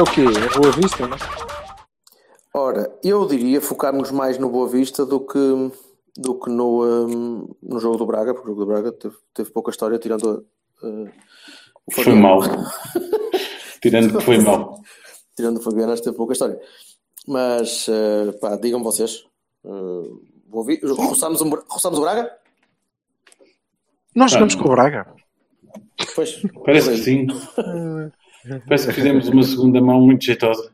É o quê? É Boa Vista, não é? Ora, eu diria focarmos mais no Boa Vista do que, do que no, um, no jogo do Braga, porque o jogo do Braga teve, teve pouca história, tirando uh, o Foi mau. Tirando que foi mau. Tirando o Fabiano, acho que teve pouca história. Mas, uh, pá, digam vocês. Uh, Boa Vi- roçamos, um, roçamos o Braga? Nós jogamos com o Braga. Pois. Parece que sim. Parece que fizemos uma segunda mão muito jeitosa.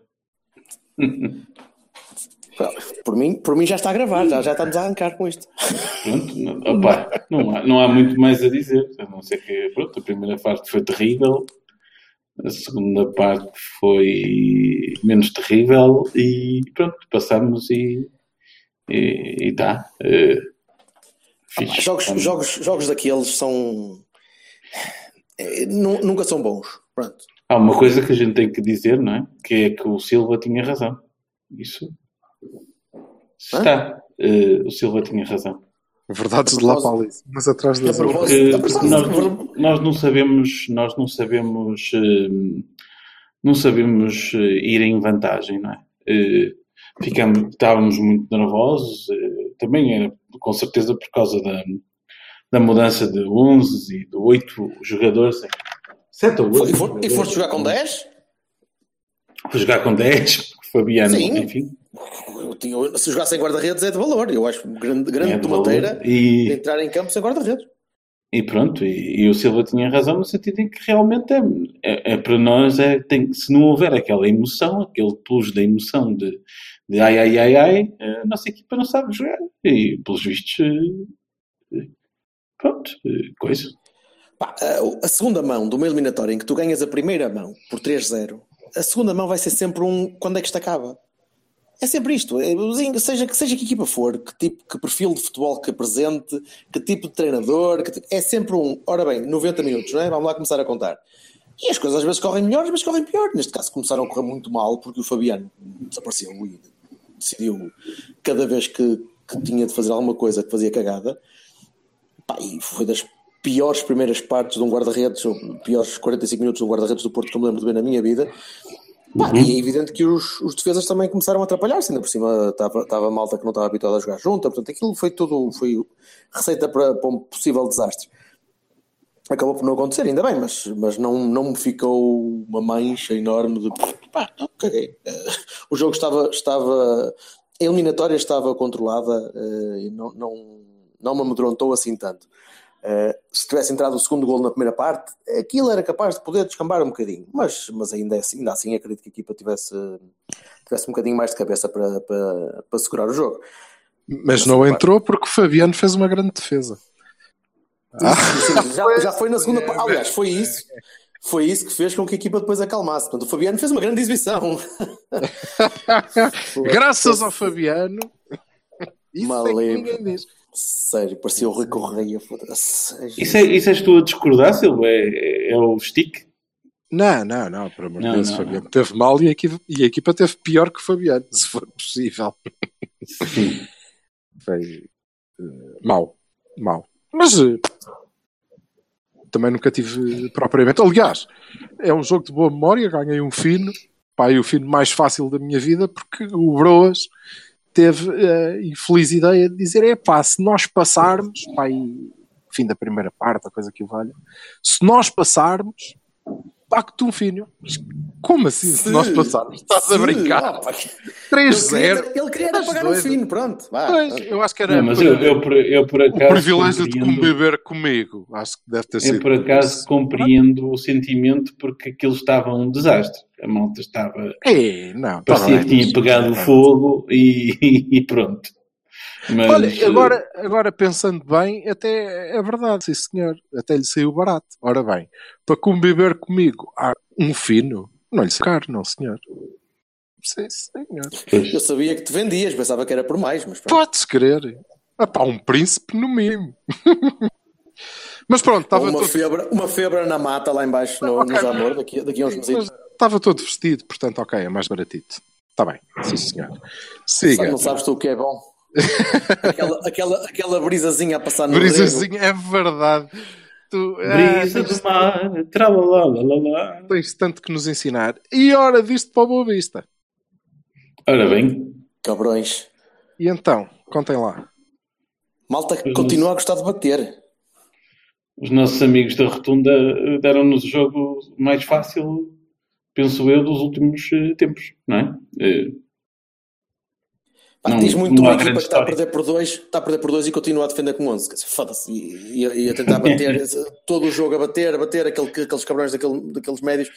Por mim, por mim já está a gravar, já, já estamos a arrancar com isto. Pronto, opa, não, há, não há muito mais a dizer. A não ser que, pronto, a primeira parte foi terrível, a segunda parte foi menos terrível e pronto, passamos e e está. fixe. Jogos, Vamos- jogos, jogos daqueles são. eh, nu- Nunca são bons. Pronto. Há uma coisa que a gente tem que dizer, não é? Que é que o Silva tinha razão. Isso está. Eh, o Silva tinha razão. Verdades de ali. Mas atrás das A propósito- Porque a propósito- nós, nós não sabemos, nós não sabemos, eh, não sabemos eh, ir em vantagem, não é? Eh, Ficamos, estávamos muito nervosos, eh, também era com certeza por causa da, da mudança de 11 e de 8 jogadores. 7 ou 8. E, for, e foste jogar com 10? Fui jogar com 10, Fabiano, Sim. enfim. Eu tinha- se jogar sem guarda-redes é de valor. Eu acho grande, grande É de tomateira. E- entrar em campo sem guarda-redes. E pronto, e, e o Silva tinha razão no sentido em que realmente é, é, é para nós, é, tem, se não houver aquela emoção, aquele plus da emoção de, de ai ai ai ai, a nossa equipa não sabe jogar. E pelos vistos, eh, pronto, eh, coisa. Pá, a, segunda mão de uma eliminatória em que tu ganhas a primeira mão por 3-0, a segunda mão vai ser sempre um quando é que isto acaba. É sempre isto, é, seja, seja que equipa for, que tipo, que perfil de futebol que apresente, que tipo de treinador, que é sempre um, ora bem, 90 minutos, não é? Vamos lá começar a contar. E as coisas às vezes correm melhor, vezes correm pior. Neste caso começaram a correr muito mal porque o Fabiano desapareceu e decidiu cada vez que, que tinha de fazer alguma coisa que fazia cagada. Pá, e foi das piores primeiras partes de um guarda-redes, ou piores 45 minutos de um guarda-redes do Porto que eu me lembro de bem na minha vida. Pá, E é evidente que os, os defesas também começaram a atrapalhar-se, ainda por cima estava, estava a malta que não estava habituada a jogar junto, portanto aquilo foi tudo, foi receita para, para um possível desastre. Acabou por não acontecer, ainda bem, mas, mas não, não me ficou uma mancha enorme de pá, não, caguei. Eh, o jogo estava, estava a eliminatória estava controlada eh, e não, não, não me amedrontou assim tanto. Eh, se tivesse entrado o segundo gol na primeira parte, aquilo era capaz de poder descambar um bocadinho, mas, mas ainda, assim, ainda assim acredito que a equipa tivesse, tivesse um bocadinho mais de cabeça para, para, para segurar o jogo. Mas não entrou porque o Fabiano fez uma grande defesa. Ah. Sim, já, já foi na segunda parte. Aliás, foi isso. Foi isso que fez com que a equipa depois acalmasse. Portanto, o Fabiano fez uma grande exibição. Graças ao Fabiano. Isso é que ninguém diz. Sério, parecia o Rui Correia. foda-se. Isso é, isso és tu a discordar, Silva? É, é o stick? Não, não, não, por amor de Não, Deus, não, Fabiano teve mal e a, equipa, e a equipa teve pior que o Fabiano, se for possível. Sim. Foi mau, mau. Mas eh, também nunca tive propriamente. Aliás, é um jogo de boa memória, ganhei um fino, pá, e o fino mais fácil da minha vida, porque o Broas teve a infeliz ideia de dizer: é pá, se nós passarmos, pá, e fim da primeira parte, a coisa que o valha, se nós passarmos, pacto um fino. Mas Como assim, se, nós passarmos? Estás a Se- brincar? Ah, pá, 3-0. Ele queria, ele queria pagar um fino, pronto. Vá. Pois, eu acho que era Não, mas por- eu, eu, por, eu por o acaso. privilégio de compreendo- conviver comigo. Acho que deve ter sido. Eu por acaso compreendo o sentimento porque aquilo estava um desastre. A malta estava. É, não, Parecia que tinha pegado fogo e, e pronto. Mas, Olha, agora, agora pensando bem, até é verdade, sim senhor. Até lhe saiu barato. Ora bem, para conviver comigo há um fino, não lhe caro, não senhor. Sim, senhor. Eu sabia que te vendias, pensava que era por mais, mas pronto. Podes crer. Ah, pá, um príncipe no mínimo. Mas pronto, estava uma, todo, febre, uma febre na mata lá embaixo no, Ok. no Jamor, daqui, daqui a uns meses. estava todo vestido, portanto, ok, é mais baratito. Está bem, sim senhor. Siga. Não sabes tu o que é bom? Aquela, aquela, aquela brisazinha a passar no Brisazinho, é verdade. Tu, ah, brisa tens, do mar, tralalá, tens tanto que nos ensinar. E hora disto para a Boa Vista. Ora bem. Cabrões. E então, contem lá. Malta que continua a gostar de bater. os nossos amigos da Rotunda eh, deram-nos o jogo mais fácil, penso eu, dos últimos eh, tempos, não é? Pá, Não- diz muito uma equipa que está a perder por dois, está a perder por dois e continua a defender com 11. Quer dizer, Foda-se. E, e- e a tentar bater todo o jogo a bater, a bater, aquele, aqueles cabrões daquele, daqueles médios,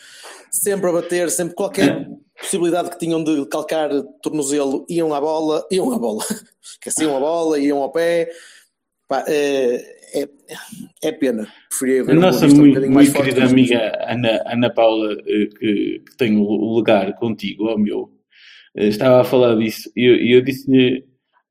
sempre a bater, sempre qualquer possibilidade que tinham de calcar tornozelo, iam à bola, iam à bola, esqueciam a bola, iam ao pé. Pá, é, é, é pena. Preferia ver A um nossa Vista um muito, muito querida amiga Ana, Ana Paula, eh, que, que tem o lugar contigo, ao meu, estava a falar disso e eu, eu disse-lhe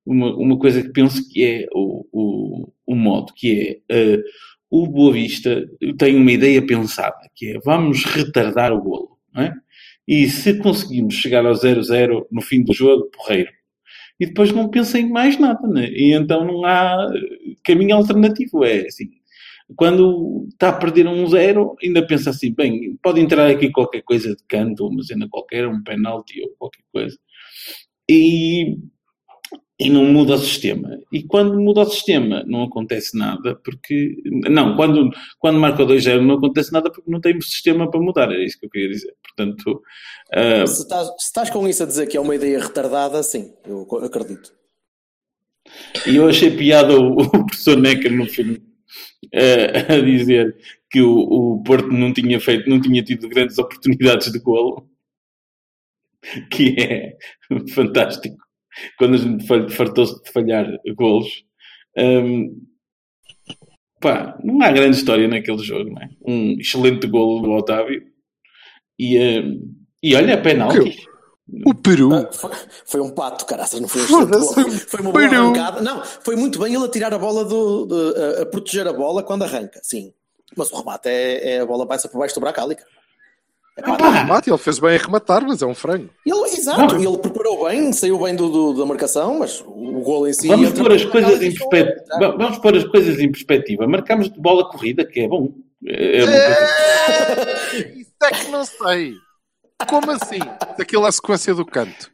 uma, uma coisa que penso que é o, o, o modo, que é eh, o Boa Vista tem uma ideia pensada, que é vamos retardar o golo, não é? E se conseguimos chegar ao 0-0 no fim do jogo, porreiro. E depois não pensa em mais nada, né? E então não há eh, caminho alternativo. É assim, quando está a perder um zero, ainda pensa assim, bem, pode entrar aqui qualquer coisa de canto, uma cena qualquer, um penalti ou qualquer coisa. E, e não muda o sistema. E quando muda o sistema, não acontece nada, porque... Não, quando, quando marca o 2-0 não acontece nada porque não temos sistema para mudar, é isso que eu queria dizer. Portanto, ah, Se estás, se estás com isso a dizer que é uma ideia retardada, sim, eu acredito. E eu achei piada o, o professor Necker no filme a dizer que o, o Porto não tinha feito, não tinha tido grandes oportunidades de golo, que é fantástico. Quando a gente fartou-se de falhar golos, Hum, pá, não há grande história naquele jogo, não é? Um excelente golo do Otávio e, hum, e olha, penalti. O Peru. Ah, foi, foi um pato, caraças, não foi um gol. Foi uma boa Peru. arrancada. Não, foi muito bem ele a tirar a bola do. de- a, proteger a bola quando arranca, sim. Mas o remate é, é a bola passa por baixo do Bracálica. É pá, Ah, remate, ele fez bem a rematar, mas é um frango. ele, exato, Não. ele preparou bem, saiu bem do, do- da marcação, mas o gol em si. Vamos entra pôr as coisas em perspectiva. Vamos pôr as coisas em perspectiva. Marcamos de bola corrida, que é bom. É uma coisa- Isso é que não sei. Como assim? Aquilo é a sequência do canto.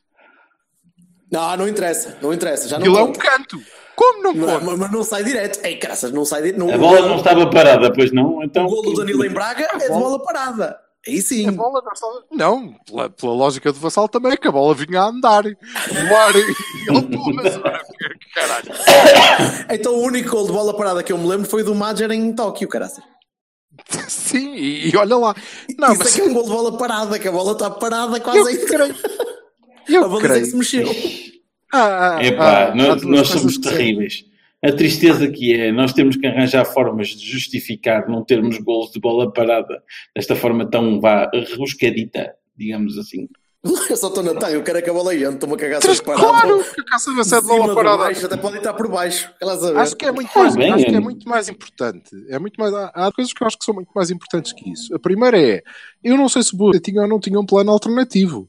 Não, não interessa, não interessa. Já não Aquilo é um conta. canto. Como não conta? mas, mas não sai direto. Ei, caraças, não sai direto. A bola não estava parada, pois não? Então, O gol do Danilo em Braga é de bola parada. Aí sim. A bola não estava... Não, pela, pela lógica do Vassal também, que a bola vinha a andar. No ar. E ele. Caralho. Então o único gol de bola parada que eu me lembro foi do Major em Tóquio, caraças. Sim, e, e olha lá. Não, Isso mas é que é um gol de bola parada, que a bola está parada eu quase aí. creio. A Eu bola é creio. se mexeu. Ah, ah, Epá, ah, nós, nós somos terríveis. A tristeza que é, nós temos que arranjar formas de justificar não termos gols de bola parada desta forma tão vá, rebuscadita, digamos assim. Eu só estou na taia, eu quero é que a bola entre, estou-me a cagar Três- parar. Claro, que eu quero saber se é de bola do parada. baixo, até pode estar por baixo. Aquelas a ver. Acho que é muito mais, bem, acho que é muito mais importante. É muito mais, há, há coisas que eu acho que são muito mais importantes que isso. A primeira é, eu não sei se o Boa tinha ou não tinha um plano alternativo.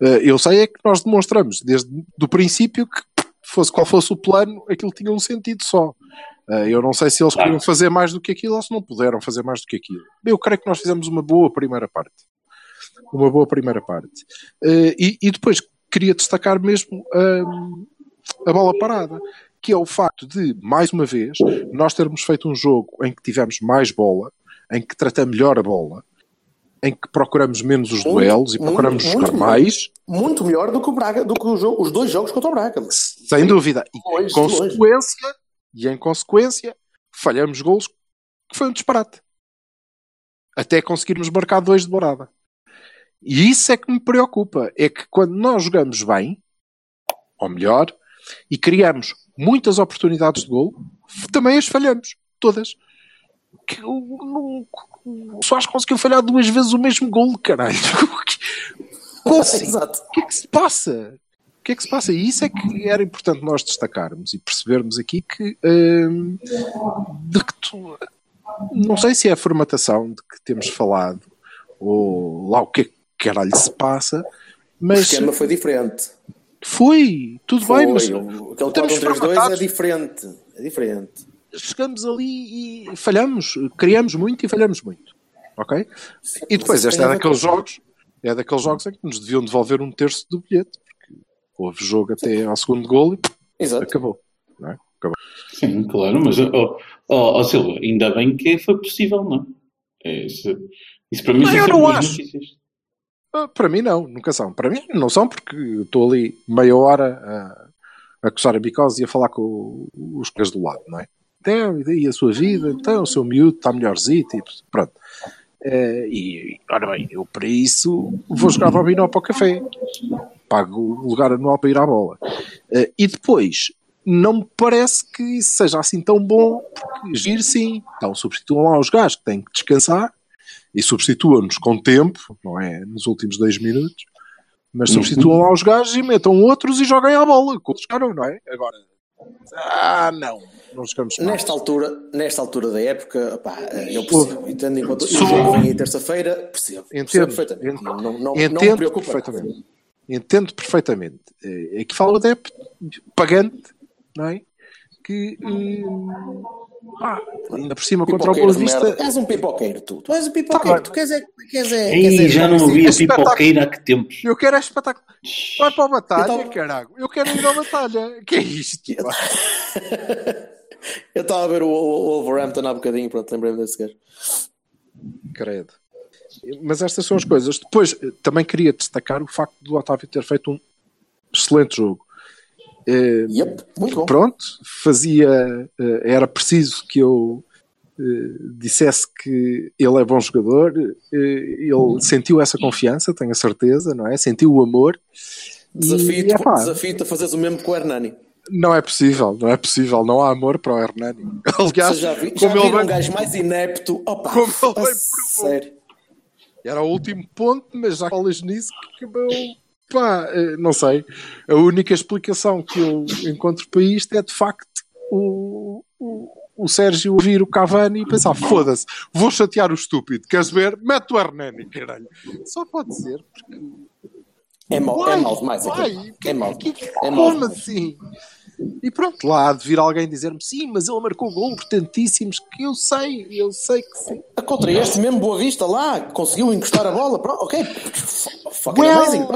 Eh, eu sei é que nós demonstramos desde o princípio que fosse qual fosse o plano, aquilo tinha um sentido só. Eh, eu não sei se eles Claro. queriam fazer mais do que aquilo ou se não puderam fazer mais do que aquilo. Eu creio que nós fizemos uma boa primeira parte. Uma boa primeira parte. Eh, e, e depois queria destacar mesmo hum, a bola parada que é o facto de, mais uma vez, nós termos feito um jogo em que tivemos mais bola, em que tratamos melhor a bola, em que procuramos menos os Muito, duelos e muito, procuramos muito jogar melhor. mais, Muito melhor do que o Braga, do que o jogo- os dois jogos contra o Braga. sem dúvida. E Longe, em consequência, e em consequência, falhamos golos que foi um disparate. Até conseguirmos marcar dois de morada. E isso é que me preocupa. É que quando nós jogamos bem, ou melhor, e criamos muitas oportunidades de gol, também as falhamos, todas. Que, o, não, o Soares conseguiu falhar duas vezes o mesmo gol, caralho. Como assim? Exato. O que é que se passa? O que é que se passa? E isso é que era importante nós destacarmos e percebermos aqui que, hum, de que tu, não sei se é a formatação de que temos falado ou lá o que é que caralho se passa, O mas esquema foi diferente. foi, tudo Foi, bem, mas o- aquele estamos 4-1-3-2 é formatados. diferente. É diferente. chegamos ali e falhamos, criamos muito e falhamos muito. Ok? E depois, este é daqueles jogos, é daqueles jogos em que nos deviam devolver um terço do bilhete, porque houve jogo até ao segundo gol e Exato. acabou. Não é? Acabou. Sim, claro, mas ó ó, ó, Silva, ainda bem que foi possível, não é? Isso, isso para mim Não, eu sempre não boas acho. notícias. Ah, Para mim não, nunca são. Para mim não são porque estou ali meia hora a, a coçar a bicose e a falar com os colegas do lado, não é? Então, e daí a sua vida, então o seu miúdo está melhorzito e pronto. Eh, e, ora bem, eu para isso vou jogar dominó para o café. Pago o lugar anual para ir à bola. Eh, e depois, não me parece que isso seja assim tão bom, porque giro sim. Então substituam lá os gajos que têm que descansar e substituam-nos com tempo, não é nos últimos dois minutos, mas substituam lá os gajos e metam outros e joguem à bola, jogaram, não é? Agora, ah, não, não mal. Nesta altura, nesta altura da época, pá, eu percebo. E tendo em conta o Sou- jogo vem aí terça-feira, percebo. percebo Entendo, perfeitamente. ent- Não, não, não me entendo preocupa. perfeitamente. Entendo perfeitamente. É é que fala adepto pagante, não é? Que hum, ah, ainda por cima contra o Boa. Vista. Tu és um pipoqueiro, tu. Tu és um pipoqueiro. Tá tu queres é. Queres é, Ei, queres é já não assim. espetáculo. pipoqueira há que tempos. Eu quero é espetáculo. Vai para a batalha, Eu tava- caralho. Eu quero ir à batalha. Que é isto? Eu estava a ver o, o, o Wolverhampton há bocadinho, pronto, lembrei-me desse gajo. Credo. Mas estas são as coisas. Depois, eh, também queria destacar o facto do Otávio ter feito um excelente jogo. Eh, Yep, muito bom. pronto, fazia. eh, era preciso que eu eh, dissesse que ele é bom jogador. eh, ele sentiu essa confiança, tenho a certeza, não é? Sentiu o amor. E, Desafio-te epá, desafio a fazeres o mesmo com o Hernani. não é possível, não é possível. Não há amor para o Hernani. Aliás, já, vi, já como ele bem um gajo mais inepto? Opa, Como ele provou. sério. Era o último ponto, mas já falas nisso que acabou. Pá, eh, não sei. A única explicação que eu encontro para isto é de facto o, o, o Sérgio ouvir o Cavani e pensar: foda-se, vou chatear o estúpido. Queres ver? Mete o Hernani, caralho. Só pode ser, porque. É mau, é Uai, mau demais aquilo. É mau. É mau. Como assim? E pronto, lá há de vir alguém dizer-me: sim, mas ele marcou gol importantíssimos. Que eu sei, eu sei que sim. Contra este mesmo Boa Vista lá, conseguiu encostar a bola. Pronto, ok. Fucking Well, amazing.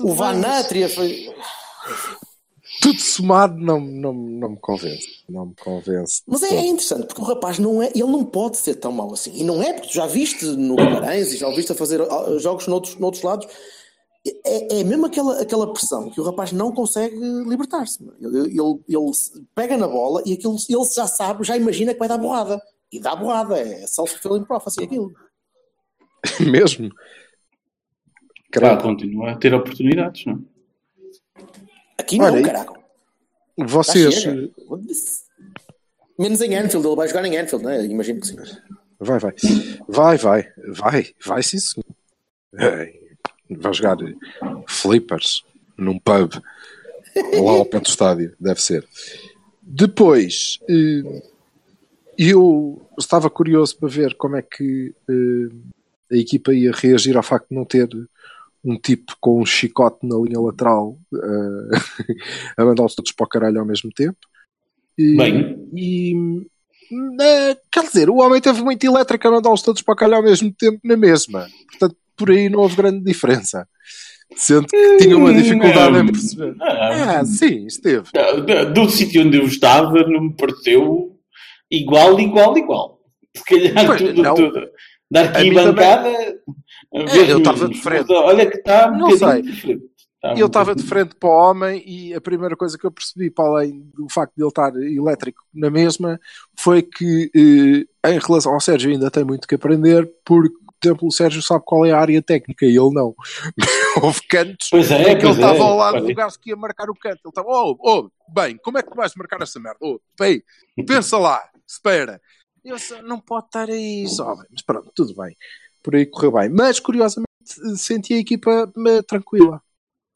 O Van bem, mas- Natria foi. tudo somado não, não, não me convence. Não me convence. Mas é, é interessante, porque o rapaz não é, ele não pode ser tão mau assim. E não é porque tu já viste no Guimarães e já o viste a fazer ah, jogos noutros, noutros lados. É, é mesmo aquela, aquela pressão que o rapaz não consegue libertar-se. Ele, ele, ele pega na bola e aquilo, ele já sabe, já imagina que vai dar borrada. E dá borrada, é self-fulfilling prophecy aquilo. Mesmo. Continua a ter oportunidades, não é? Aqui não, Olha, caraca. Vocês. chega. Menos em Anfield, ele vai jogar em Anfield, não é? Imagino que sim. Vai, vai. Vai, vai. Vai, vai sim, senhor. Ei, Vai jogar flippers num pub lá ao pé do estádio, deve ser. Depois, eh, eu estava curioso para ver como é que eh, a equipa ia reagir ao facto de não ter um tipo com um chicote na linha lateral eh, a mandá-los todos para o caralho ao mesmo tempo. E, Bem. e, eh, quer dizer, o homem teve muito elétrico a mandá-los todos para o caralho ao mesmo tempo na mesma. Portanto, por aí não houve grande diferença. Sendo que tinha uma dificuldade Não. em perceber. Ah, Ah, sim, esteve. da- do sítio onde eu estava não me pareceu igual, igual, igual. Se calhar Pois, tudo, não. tudo. Da arquibancada. Ver eu estava de frente. Olha que está um Não sei. diferente. E eu estava de frente para o homem e a primeira coisa que eu percebi, para além do facto de ele estar elétrico na mesma, foi que eh, em relação ao Sérgio ainda tem muito que aprender, porque exemplo, o Sérgio sabe qual é a área técnica e ele não. Houve cantos Pois é, em que ele é. estava ao lado do gajo que ia marcar o canto. Ele estava, oh, oh, bem, como é que tu vais marcar essa merda? Oh, bem, pensa lá, espera. Eu só, não pode estar aí só. Mas pronto, tudo bem. Por aí correu bem. Mas, curiosamente, senti a equipa tranquila.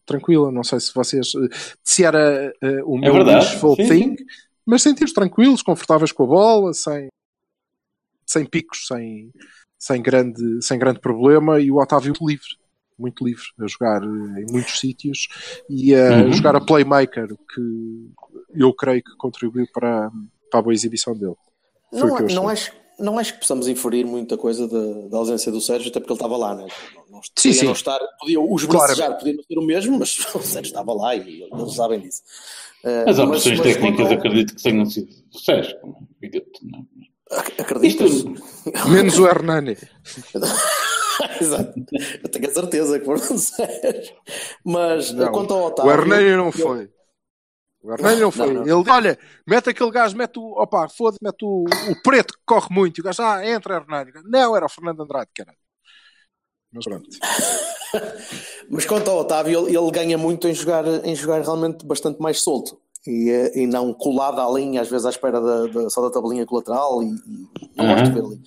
Tranquila, não sei se vocês. Se era eh, o meu verdade, wishful sim, thing, mas senti-os tranquilos, confortáveis com a bola, sem, sem picos, sem, sem, grande, sem grande problema. E o Otávio livre, muito livre, a jogar eh, em muitos sítios e a Uhum. jogar a playmaker, que eu creio que contribuiu para, para a boa exibição dele. Foi o Não, que eu não, achei. acho, não acho que possamos inferir muita coisa da, da ausência do Sérgio, até porque ele estava lá, né? Não, não, Sim, podia sim. Não estar, podia, os bracejar podia não ser o mesmo, mas o Sérgio estava lá e eles sabem disso. Eh, As mas- opções mas técnicas quanto ao- acredito que tenham sido do Sérgio, como é evidente. Não é? Acreditas? Isto- Menos o Hernani. Exato. Eu tenho a certeza que foram do Sérgio. Mas Não, quanto ao Otávio. o Hernani não eu- foi. O Hernani não foi. Não, não. Ele disse, olha, mete aquele gajo, mete o. Opa, foda-se, mete o, o preto que corre muito. E o gajo, ah, entra Hernani. Não, era o Fernando Andrade, caralho. Mas pronto. Mas quanto ao Otávio, ele, ele ganha muito em jogar, em jogar realmente bastante mais solto. E, eh, e não colado à linha, às vezes à espera da, da- só da tabelinha colateral. E, e não Uhum. gosto de ver ali.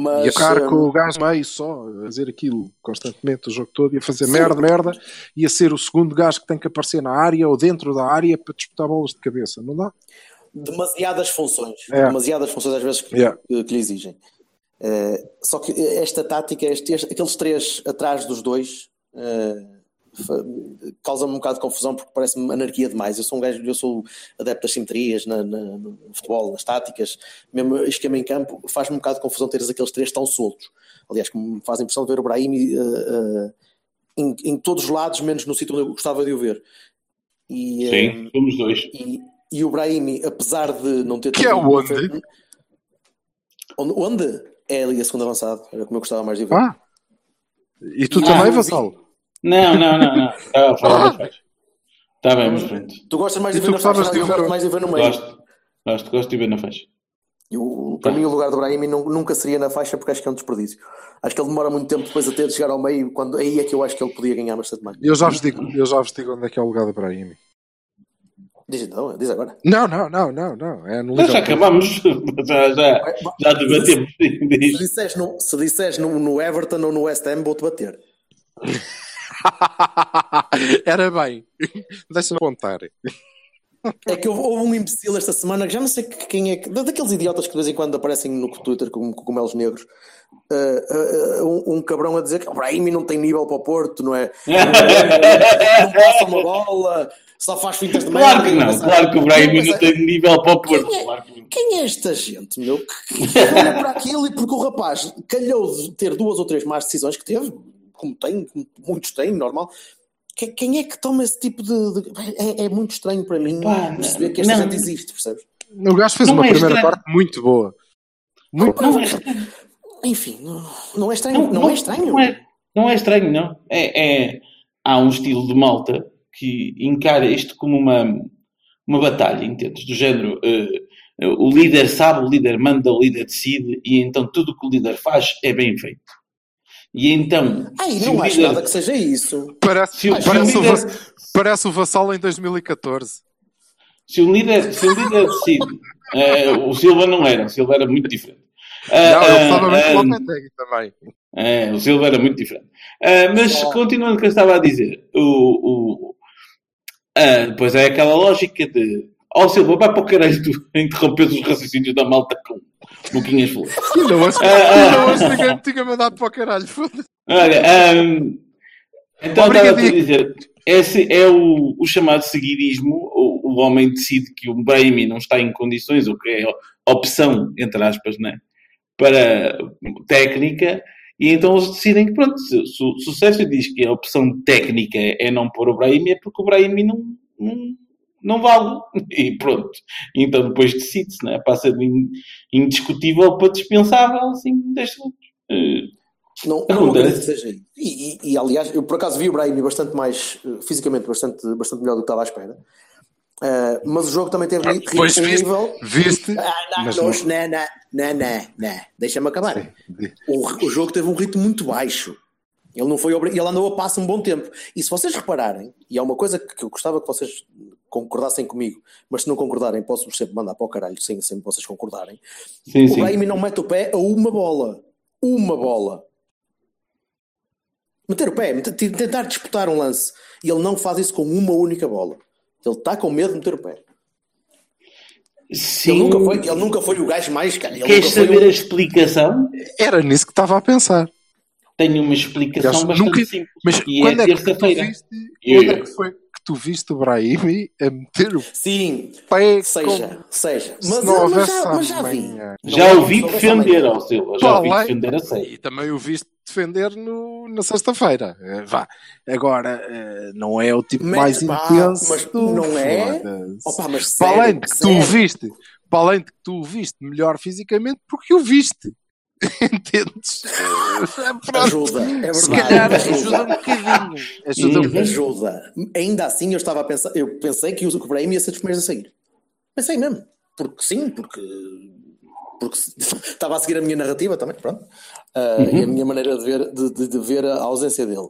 Mas, e a eh, com o gajo meio só, a fazer aquilo constantemente o jogo todo, e a fazer merda, merda, e a ser o segundo gajo que tem que aparecer na área ou dentro da área para disputar bolas de cabeça. Não dá? demasiadas funções, É. demasiadas funções às vezes que, Yeah. que- que lhe exigem. Eh, só que esta tática, este- este- aqueles três atrás dos dois, fa- causa-me um bocado de confusão porque parece-me anarquia demais. Eu sou um gajo, eu sou adepto das simetrias na- na- no futebol, nas táticas, mesmo esquema em campo, faz-me um bocado de confusão teres aqueles três tão soltos. Aliás, que me faz a impressão de ver o Brahim eh, eh, em, em todos os lados, menos no sítio onde eu gostava de o ver. E, eh, Sim, somos dois. e, e o Brahimi, apesar de não ter Que é onde? onde? Onde? É ali a segunda avançada. Era como eu gostava mais de ver. Ah! E tu Ah, também, sim. Não, não, não, não. Estava a falar Ah. das faixas. Está bem, mas pronto. Tu gostas mais de ver na faixa, eu gosto mais de ver no meio. Gosto, gosto, gosto de ver na faixa. E o- para mim, o lugar do Brahimi nu- nunca seria na faixa porque acho que é um desperdício. Acho que ele demora muito tempo depois até de chegar ao meio. Quando, aí é que eu acho que ele podia ganhar bastante mais. Eu já vos digo, eu já vos digo onde é que é o lugar do Brahimi. Diz então, diz agora. Não, não, não, não, não. É no já acabamos, já, já, já debatemos Se disto. disseres no, se disseres no, no Everton ou no West Ham, vou-te bater. Era bem. Deixa-me contar. É que houve, um imbecil esta semana que já não sei que- quem é que. da- Daqueles idiotas que de vez em quando aparecem no Twitter com cogumelos negros. Uh, uh, um, um cabrão a dizer que o Brahimi não tem nível para o Porto, não é? não passa uma bola, só faz fintas de Claro que merda. não, claro que o Brahim não tem nível para o Porto. Quem é, Claro que não. quem é esta gente, meu? Que, que olha para aquilo e porque o rapaz calhou de ter duas ou três más decisões que teve, como tem, como muitos têm, normal. Que- Quem é que toma esse tipo de. de- é, é muito estranho para mim Pá, perceber que esta não. gente existe, percebes? O gajo fez Não uma é primeira estranho. parte muito boa. Muito Não é, Enfim, não, não é estranho. Não, é estranho. Não é, não é estranho, não. É, é- há um estilo de malta que encara isto como uma, uma batalha, entendes? Do género, eh, o líder sabe, o líder manda, o líder decide, e então tudo o que o líder faz é bem feito. E então. Ai, não o acho líder- nada que seja isso. Parece, Se o- parece, se o o líder- Vass- parece o Vassal em 2014. Se o líder, se o líder decide, eh, o Silva não era, o Silva era muito diferente. Não, Ah, ele ah, estava bem ah, com o Lopetegui também. É, o Silva era muito diferente. Ah, mas Só- continuando o que eu estava a dizer, o, o, ah, depois é aquela lógica de ó Silva, vai para o caralho tu interrompes os raciocínios da malta com hoje, Ah, ah. ainda hoje ninguém me tinha mandado para o caralho. Olha, ahm, então estava a dizer, esse é o, o chamado seguidismo, o, o homem decide que o Brahimi não está em condições, ou que é opção, entre aspas, né, para técnica, e então eles decidem que, pronto, se, o- se o Sérgio diz que a opção técnica é não pôr o Brahimi, é porque o Brahimi não, não, não vale, e pronto. Então depois decide-se, né, passa de in- indiscutível para dispensável, assim, 10 segundos. Eh, Não, não acredito que seja isso. E, e- e, aliás, eu por acaso vi o Brahimi bastante mais, eh, fisicamente, bastante, bastante melhor do que estava à espera. Uh, mas o jogo também teve ri- Pois um viste, nível. viste, Ah, não, mas não, não- não, não, não, não, não. Deixa-me acabar. O, o jogo teve um ritmo muito baixo. Ele não foi obri- ele andou a passo um bom tempo. E se vocês repararem, e é uma coisa que eu gostava que vocês concordassem comigo, mas se não concordarem, posso sempre mandar para o caralho, sem sempre vocês concordarem. Sim, o sim. Não mete o pé a uma bola. Uma bola. Meter o pé, meter- tentar disputar um lance. E ele não faz isso com uma única bola. Ele está com medo de meter o pé. Sim. Ele nunca, foi, ele nunca foi o gajo mais. Cara, ele Queres foi saber o- a explicação? Era nisso que estava a pensar. Tenho uma explicação Aliás, bastante nunca- simples. Mas e quando é é, que tu viste, quando é que foi que tu viste o Brahimi a meter o Sim, pé seja, como seja. se Mas, não mas já, mas já vi. Já não houvesse defender, ó Silva. Já ouvi Pá, lá- defender a sério. E também o viste defender no, na sexta-feira. Eh, Vá. Agora, eh, não é o tipo Mete, mais pá, intenso. mas do- não é? Opa, mas para sério, além de que tu o sério. viste, para além de que tu o viste melhor fisicamente, porque o viste. Entendes? Pronto. Ajuda, é verdade. Se calhar ajuda. um bocadinho. Ajuda um. Ajuda. Ainda assim, eu estava a pensar, eu pensei que o Brahim ia ser dos primeiros a sair. Pensei mesmo. Porque sim, porque, porque estava a seguir a minha narrativa também, pronto. Ah, E a minha maneira de ver, de, de- de ver a ausência dele.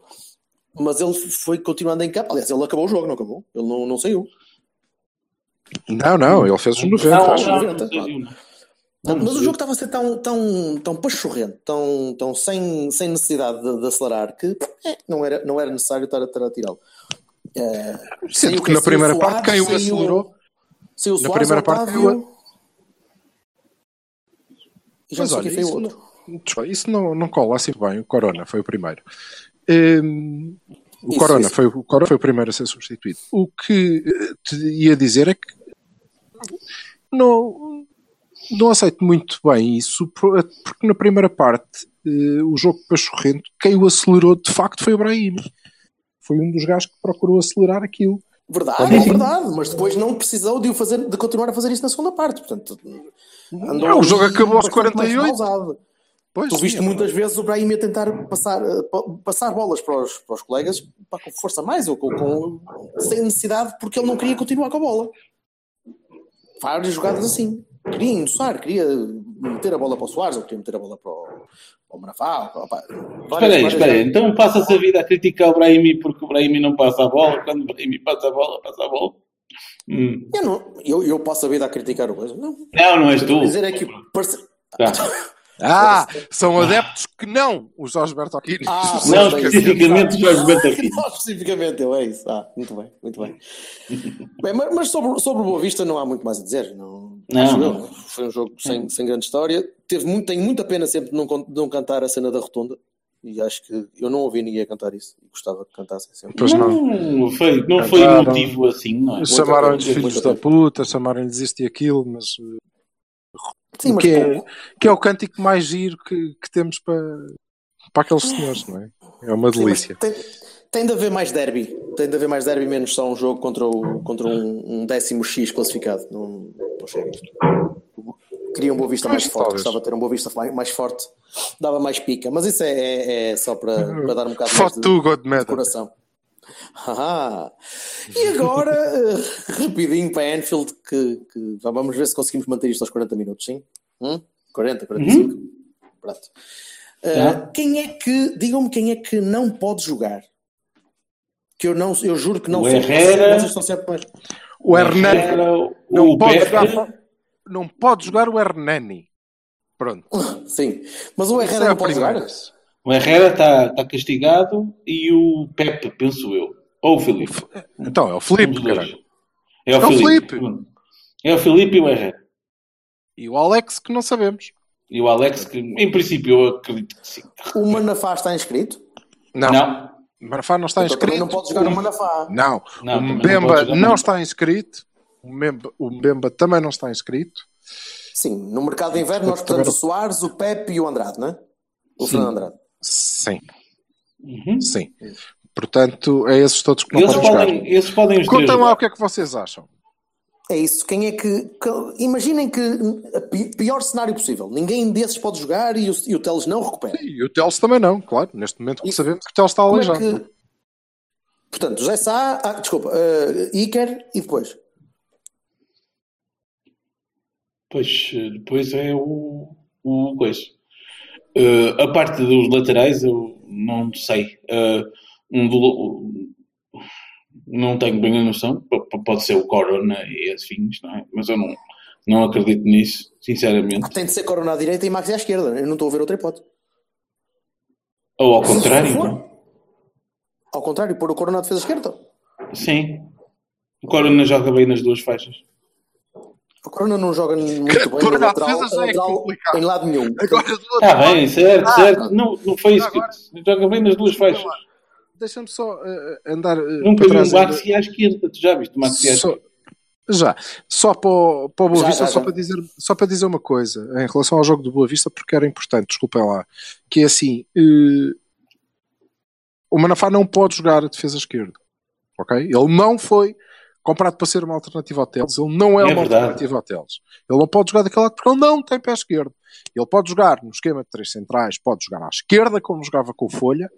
Mas ele foi continuando em campo. Aliás, ele acabou o jogo, não acabou? Ele não, não saiu. Não, não, ele fez os 90. Não, acho. não, não, 90, saiu, não. Mas o jogo estava a ser tão, tão, tão pachorrento, tão, tão sem, sem necessidade de, de acelerar, que é, não, era, não era necessário estar a, estar a tirá-lo. É, Sendo que na primeira Soares, parte, quem o saiu- acelerou. Saiu na Soares, primeira parte, Otávio, E já Mas sei olha, foi o isso, outro. não, isso não, não cola assim bem. O Corona foi o primeiro. Hum, o, Isso, Corona isso. Foi, o Corona foi o primeiro a ser substituído. O que eh, te ia dizer é que não, não aceito muito bem isso, por- porque na primeira parte eh, o jogo pachorrento, quem o acelerou de facto foi o Brahim. Foi um dos gajos que procurou acelerar aquilo. Verdade, é verdade, mas depois não precisou de, o fazer, de continuar a fazer isso na segunda parte. Portanto, andou Não, o jogo acabou aos bastante mais 48. pausado. Pois, Tu sim, viste é muitas vezes o Brahim a tentar passar, eh, pa- passar bolas para os, para os colegas pá, com força a mais ou com, com- sem necessidade porque ele não queria continuar com a bola. Várias jogadas assim. Queria endossar, queria meter a bola para o Soares ou queria meter a bola para o, para o Manafá. ou- Espera aí, espera aí. Então passa-se a vida a criticar o Brahimi porque o Brahimi não passa a bola. Quando o Brahimi passa a bola, passa a bola. Hum. Eu, não, eu, eu posso a vida a criticar o coisa. Não. Não, não és tu. Dizer é que Tá. Ah, são adeptos que não os Jorge Bertolini. Ah, Não especificamente sim. Jorge Bertolini. Não especificamente eu, é isso. Ah, muito bem, muito bem. bem mas mas sobre, sobre o Boa Vista não há muito mais a dizer. Não, Não, acho não. eu. Foi um jogo sem, sem grande história. Teve muito, tenho muita pena sempre de não, de não cantar a cena da rotunda. E acho que eu não ouvi ninguém cantar isso. E gostava que cantassem sempre. Pois não. Não foi, não foi motivo assim, não é? Chamaram-lhes filhos da puta, chamaram-lhes isto e aquilo, mas Sim, que, é, que é o cântico mais giro que, que temos para, para aqueles senhores, não é? É uma Sim, delícia. tem, tem de haver mais derby. Tem de haver mais derby, menos só um jogo contra, o, contra um, um décimo X classificado. Não, não chega. Queria um Boa Vista mais forte. talvez. Gostava de ter um Boa Vista mais, forte. Dava mais pica. Mas isso é, é- é só para, para dar um bocado mais de, God de coração. Ah, e agora, eh, rapidinho para Anfield, que, que vamos ver se conseguimos manter isto aos 40 minutos, sim? Hum? 40, 45? Pronto. Eh, Tá. Quem é que, digam-me quem é que não pode jogar? Que eu não, eu juro que não O sei. Herrera. Vocês estão sempre mais- O Hernani não o pode, jogar, não pode jogar o Hernani. Pronto. Sim, mas o Herrera é não pode primeira. jogar? O Herrera está tá castigado e o Pepe, penso eu. Ou o Filipe. Então, é o Felipe, caralho. É o É o Filipe. Filipe. É o Filipe e o Herrera. E o Alex, que não sabemos. E o Alex, que em princípio eu acredito que sim. O Manafá está inscrito? Não. Não. O Manafá não está também inscrito. não pode jogar no Manafá. Não. Não, o não Mbemba não, no- está inscrito. O Mbemba, o Mbemba também não está inscrito. Sim, no mercado de inverno nós precisamos o Soares, o Pepe e o Andrade, não é? O Fernando Andrade. Sim, Uhum. sim. Portanto, é esses todos que não Eles podem jogar. podem, esses podem os três Contem lá jogar. o que é que vocês acham. É isso. Quem é que. que- imaginem que pior cenário possível. Ninguém desses pode jogar e o, e o Teles não recupera. E o Teles também não, claro. Neste momento E- sabemos que o Teles está é aleijado. que. Portanto, José Sá. Ah, desculpa. Uh, Iker e depois. Pois, eh, depois é o, o coisa. Eh, a parte dos laterais eu não sei. Eh, um do- não tenho bem a noção. P- Pode ser o Corona e afins, não é? Mas eu não, não acredito nisso, sinceramente. Tem de ser Corona à direita e Maxi à esquerda. Eu não estou a ver outra hipótese. Ou ao contrário, não? Ao contrário, pôr o Corona à defesa esquerda. Sim. O Corona joga bem nas duas faixas. O Corona não joga muito bem à lateral, defesa já é em lado nenhum. Agora do outro Está Tá bem, certo, Ah, certo. Não, não foi isso que agora- joga bem nas duas faixas. Deixa-me só eh, andar. eh, Nunca vi um Maxi à esquerda. Tu já viste o Maxi à esquerda? Já, só para o, para o Boa Já, Vista, já, só, já. Para dizer, só para dizer uma coisa em relação ao jogo do Boa Vista, porque era importante, desculpem lá, que é assim: eh, o Manafá não pode jogar a defesa esquerda, ok? Ele não foi comprado para ser uma alternativa ao Teles, ele não é, É uma verdade. alternativa ao Teles. Ele não pode jogar daquele lado porque ele não tem pé esquerdo. Ele pode jogar no esquema de três centrais, pode jogar à esquerda, como jogava com o Folha,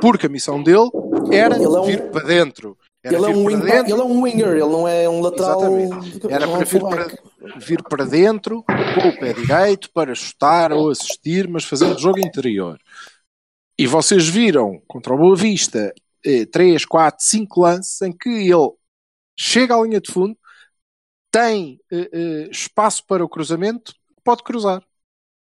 porque a missão dele era Ele é um- vir para dentro. Era Ele é, um wing, dentro. ele é um winger, ele não é um lateral. Exatamente. Era é para um vir para, vir para dentro, com o pé direito, para chutar ou assistir, mas fazendo jogo interior. E vocês viram contra o Boa Vista 3, 4, 5 lances em que ele chega à linha de fundo, tem eh, eh, espaço para o cruzamento, pode cruzar.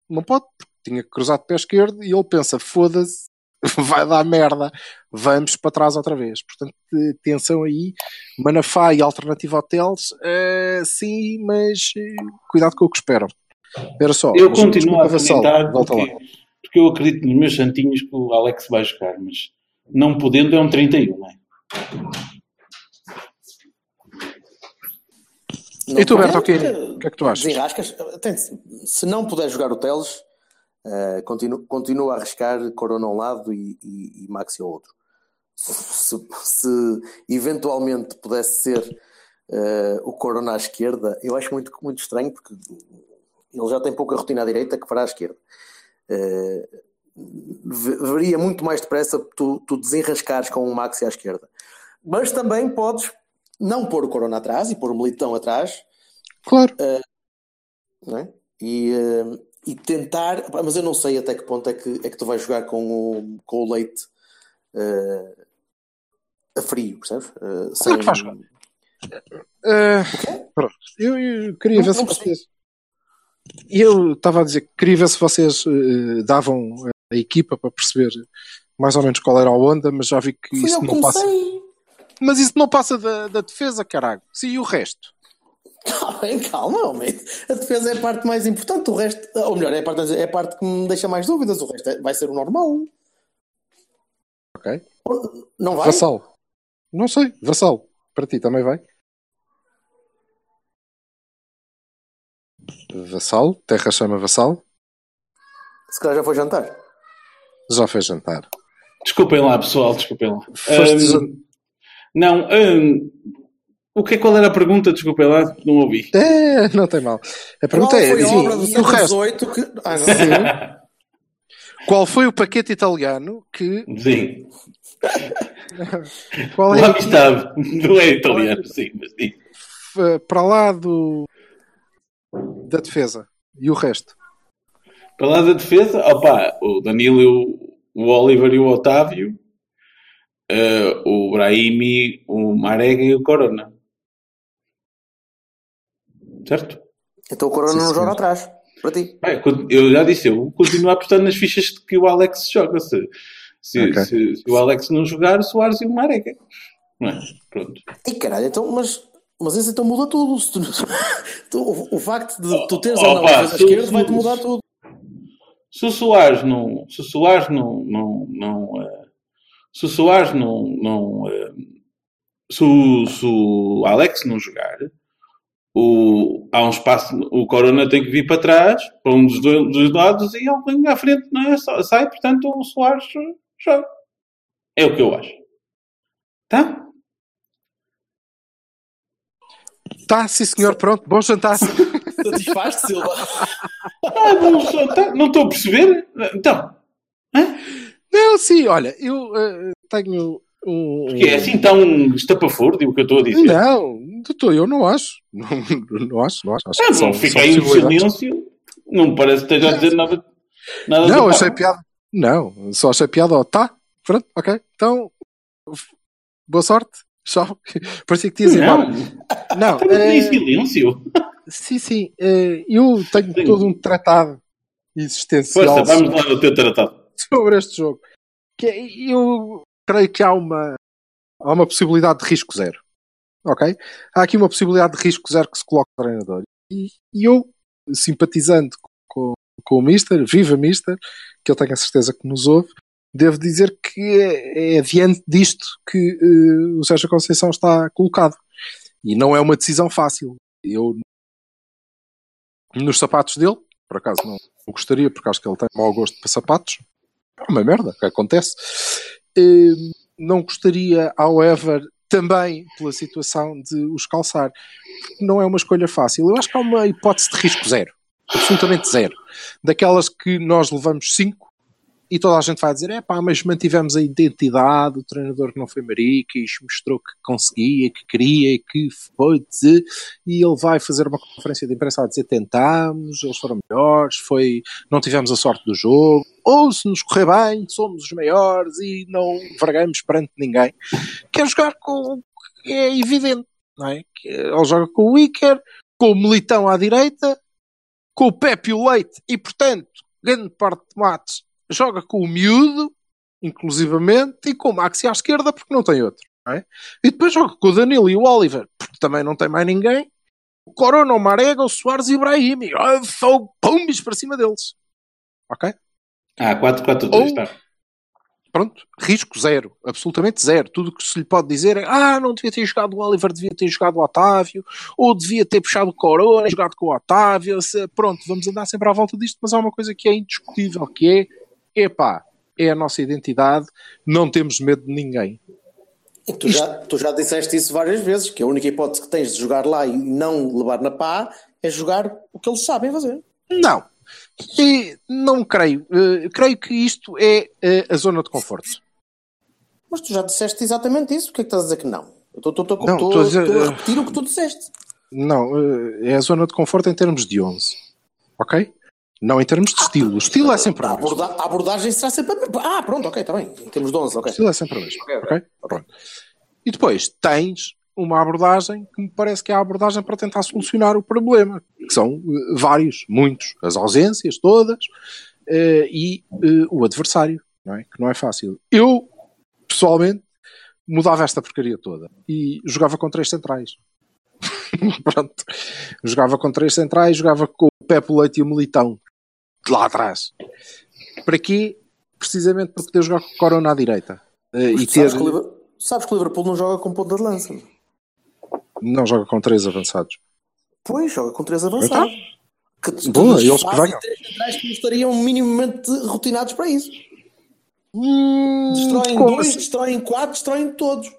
Não pode, porque tinha que cruzar de pé esquerdo e ele pensa: foda-se, vai dar merda, vamos para trás outra vez. Portanto, atenção aí, Manafá e Alternativa Hotels, eh, sim, mas cuidado com o que esperam. Era só. Eu continuo a acreditar volta lá. porque, porque eu acredito nos meus santinhos que o Alex vai jogar, mas não podendo é um 31, não é? E tu, Não Berto, ok, o que é que tu achas? Desenrascas. Se não puder jogar o Teles, eh, continua, continua a arriscar Corona a um lado e, e, e Maxi ao outro. Se, se eventualmente pudesse ser eh, o Corona à esquerda, eu acho muito, muito estranho porque ele já tem pouca rotina à direita que para a esquerda. Ve- veria muito mais depressa tu, tu desenrascares com o Maxi à esquerda. Mas também podes não pôr o Corona atrás e pôr o Militão atrás Claro. não é? e, eh, e tentar, mas eu não sei até que ponto é que, é que tu vais jogar com o, com o leite eh, a frio, percebes? Eh, Como é que faz pronto. Eu, eu queria Não- ver se não percebi. vocês. Eu estava a dizer que queria ver se vocês davam a equipa para perceber mais ou menos qual era a onda, mas já vi que Fui isso não passa. Mas isso não passa da, da defesa, caralho. Sim, e o resto? Calma, calma, homem. A defesa é a parte mais importante, o resto, ou melhor, é a parte, é a parte que me deixa mais dúvidas, o resto é- vai ser o normal. Ok. Não vai? Vassal. Não sei. Vassal. Para ti também vai? Vassal. Terra chama Vassal. Se calhar já foi jantar. Já fez jantar. Desculpem lá, pessoal, desculpem lá. Foste jan- não, o que é qual era a pergunta? Desculpem lá, não ouvi. É, não tem mal. A pergunta Qual é, foi a sim, obra do o século? XVIII que... Ah, não. Qual foi o paquete italiano que... Sim, Qual é lá estava. Não é italiano, sim, mas sim. para lá do... da defesa? E o resto? Para lá da defesa, opa, o Danilo, e o, o Oliver e o Otávio, eh, o Brahimi, o Marega e o Corona. Certo? Então o Corona Sim, não joga atrás. Para ti. Bem, eu já disse, eu continuo a apostar nas fichas que o Alex joga. Se, se, Ok. se- se o Alex não jogar, o Soares e o Marega. Não é? Pronto. E caralho, então, mas, mas isso então muda tudo. Tu- tu- o, facto de tu teres Oh, defesa se- esquerda vai-te mudar tudo. Se o Soares não, se o Soares não, não, não eh, se o Soares não, não eh, se, o, se o Alex não jogar, o, há um espaço, o Corona tem que vir para trás, para um dos dois, dos lados e alguém à frente não é, Sa- sai, portanto o Soares joga. É o que eu acho. Tá? Tá, sim senhor, pronto, bom jantar. Satisfaz-te, Silva. Ah, não, tá- estou a perceber. Então, Não, sim, olha, eu eh, tenho Um, Porque é assim tão estapafúrdio o que eu estou a dizer. Não, doutor, eu não acho. Não, não acho, não acho. acho Ah, não, aí em silêncio. Não parece que esteja a dizer nada. nada Não, achei piada. Não, só achei piada. Ó, tá, pronto, ok. Então, boa sorte. Tchau. Parecia que tinhas ido Não, embora. Não, estamos em eh, silêncio. sim, sim. eh, eu tenho Sim. todo um tratado existencial Força, vamos lá no teu tratado. sobre este jogo. Que é- eu creio que há uma, há uma possibilidade de risco zero. Ok? Há aqui uma possibilidade de risco zero que se coloca no treinador. E, e eu, simpatizando com, com o Mister, viva Mister, que eu tenho a certeza que nos ouve, devo dizer que é, é diante disto que eh, o Sérgio Conceição está colocado. E não é uma decisão fácil. Eu, nos sapatos dele, por acaso não gostaria, porque acho que ele tem mau gosto para sapatos, é uma merda que acontece. Eh, não gostaria, however, também pela situação de os calçar. Não é uma escolha fácil. Eu acho que há uma hipótese de risco zero. Absolutamente zero. Daquelas que nós levamos cinco e toda a gente vai dizer: é pá, mas mantivemos a identidade, o treinador que não foi maricas, mostrou que conseguia, que queria, que dizer, e ele vai fazer uma conferência de imprensa a dizer: tentámos, eles foram melhores, foi, não tivemos a sorte do jogo, ou se nos correr bem, somos os maiores e não vergamos perante ninguém. Quer jogar com. é evidente, não é? Ele joga com o Iker, com o Militão à direita, com o Pepe e o Leite, e portanto, grande parte de mates joga com o miúdo, inclusivamente, e com o Maxi à esquerda, porque não tem outro. não é? E depois joga com o Danilo e o Oliver, porque também não tem mais ninguém. O Corona, o Marega, o Soares e o Ibrahim. E ah, fogo, pumbis para cima deles. Ok? Ah, 4-4-2, Ou- tá. Pronto, risco zero, absolutamente zero. Tudo o que se lhe pode dizer é ah, não devia ter jogado o Oliver, devia ter jogado o Otávio, ou devia ter puxado o Corona, e jogado com o Otávio. Pronto, vamos andar sempre à volta disto, mas há uma coisa que é indiscutível, que é, epá, é a nossa identidade, não temos medo de ninguém. Tu, já, tu já disseste isso várias vezes, que a única hipótese que tens de jogar lá e não levar na pá é jogar o que eles sabem fazer. Não. E não creio. Eh, creio que isto é eh, a zona de conforto. Mas tu já disseste exatamente isso, porque é que estás a dizer que não? Eu estou- a dizer, a eh, repetir o que tu disseste. Não, eh, é a zona de conforto em termos de 11. Ok? Não em termos de estilo. O estilo é sempre o A, mesmo. aborda- a abordagem será sempre a mesma. Ah, pronto, ok, está bem. Em termos de 11, O ok. estilo é sempre o mesmo. Ok? Pronto. E depois tens uma abordagem que me parece que é a abordagem para tentar solucionar o problema. Que são eh, vários, muitos. As ausências todas eh, e eh, o adversário. Não é? Que não é fácil. Eu, pessoalmente, mudava esta porcaria toda e jogava com três centrais. Pronto. Jogava com três centrais, jogava com o Pepe o Leite e o Militão de lá atrás. Para quê? Precisamente para poder jogar com Corona à direita. Eh, e ter, sabes, que o Liver- sabes que o Liverpool não joga com ponta de lança. não joga com três avançados. Pois, joga com três avançados. Que, que Boa, eles que venham. três centrais que estariam minimamente rotinados para isso. Hum, Destroem dois, assim? destroem quatro, destroem todos.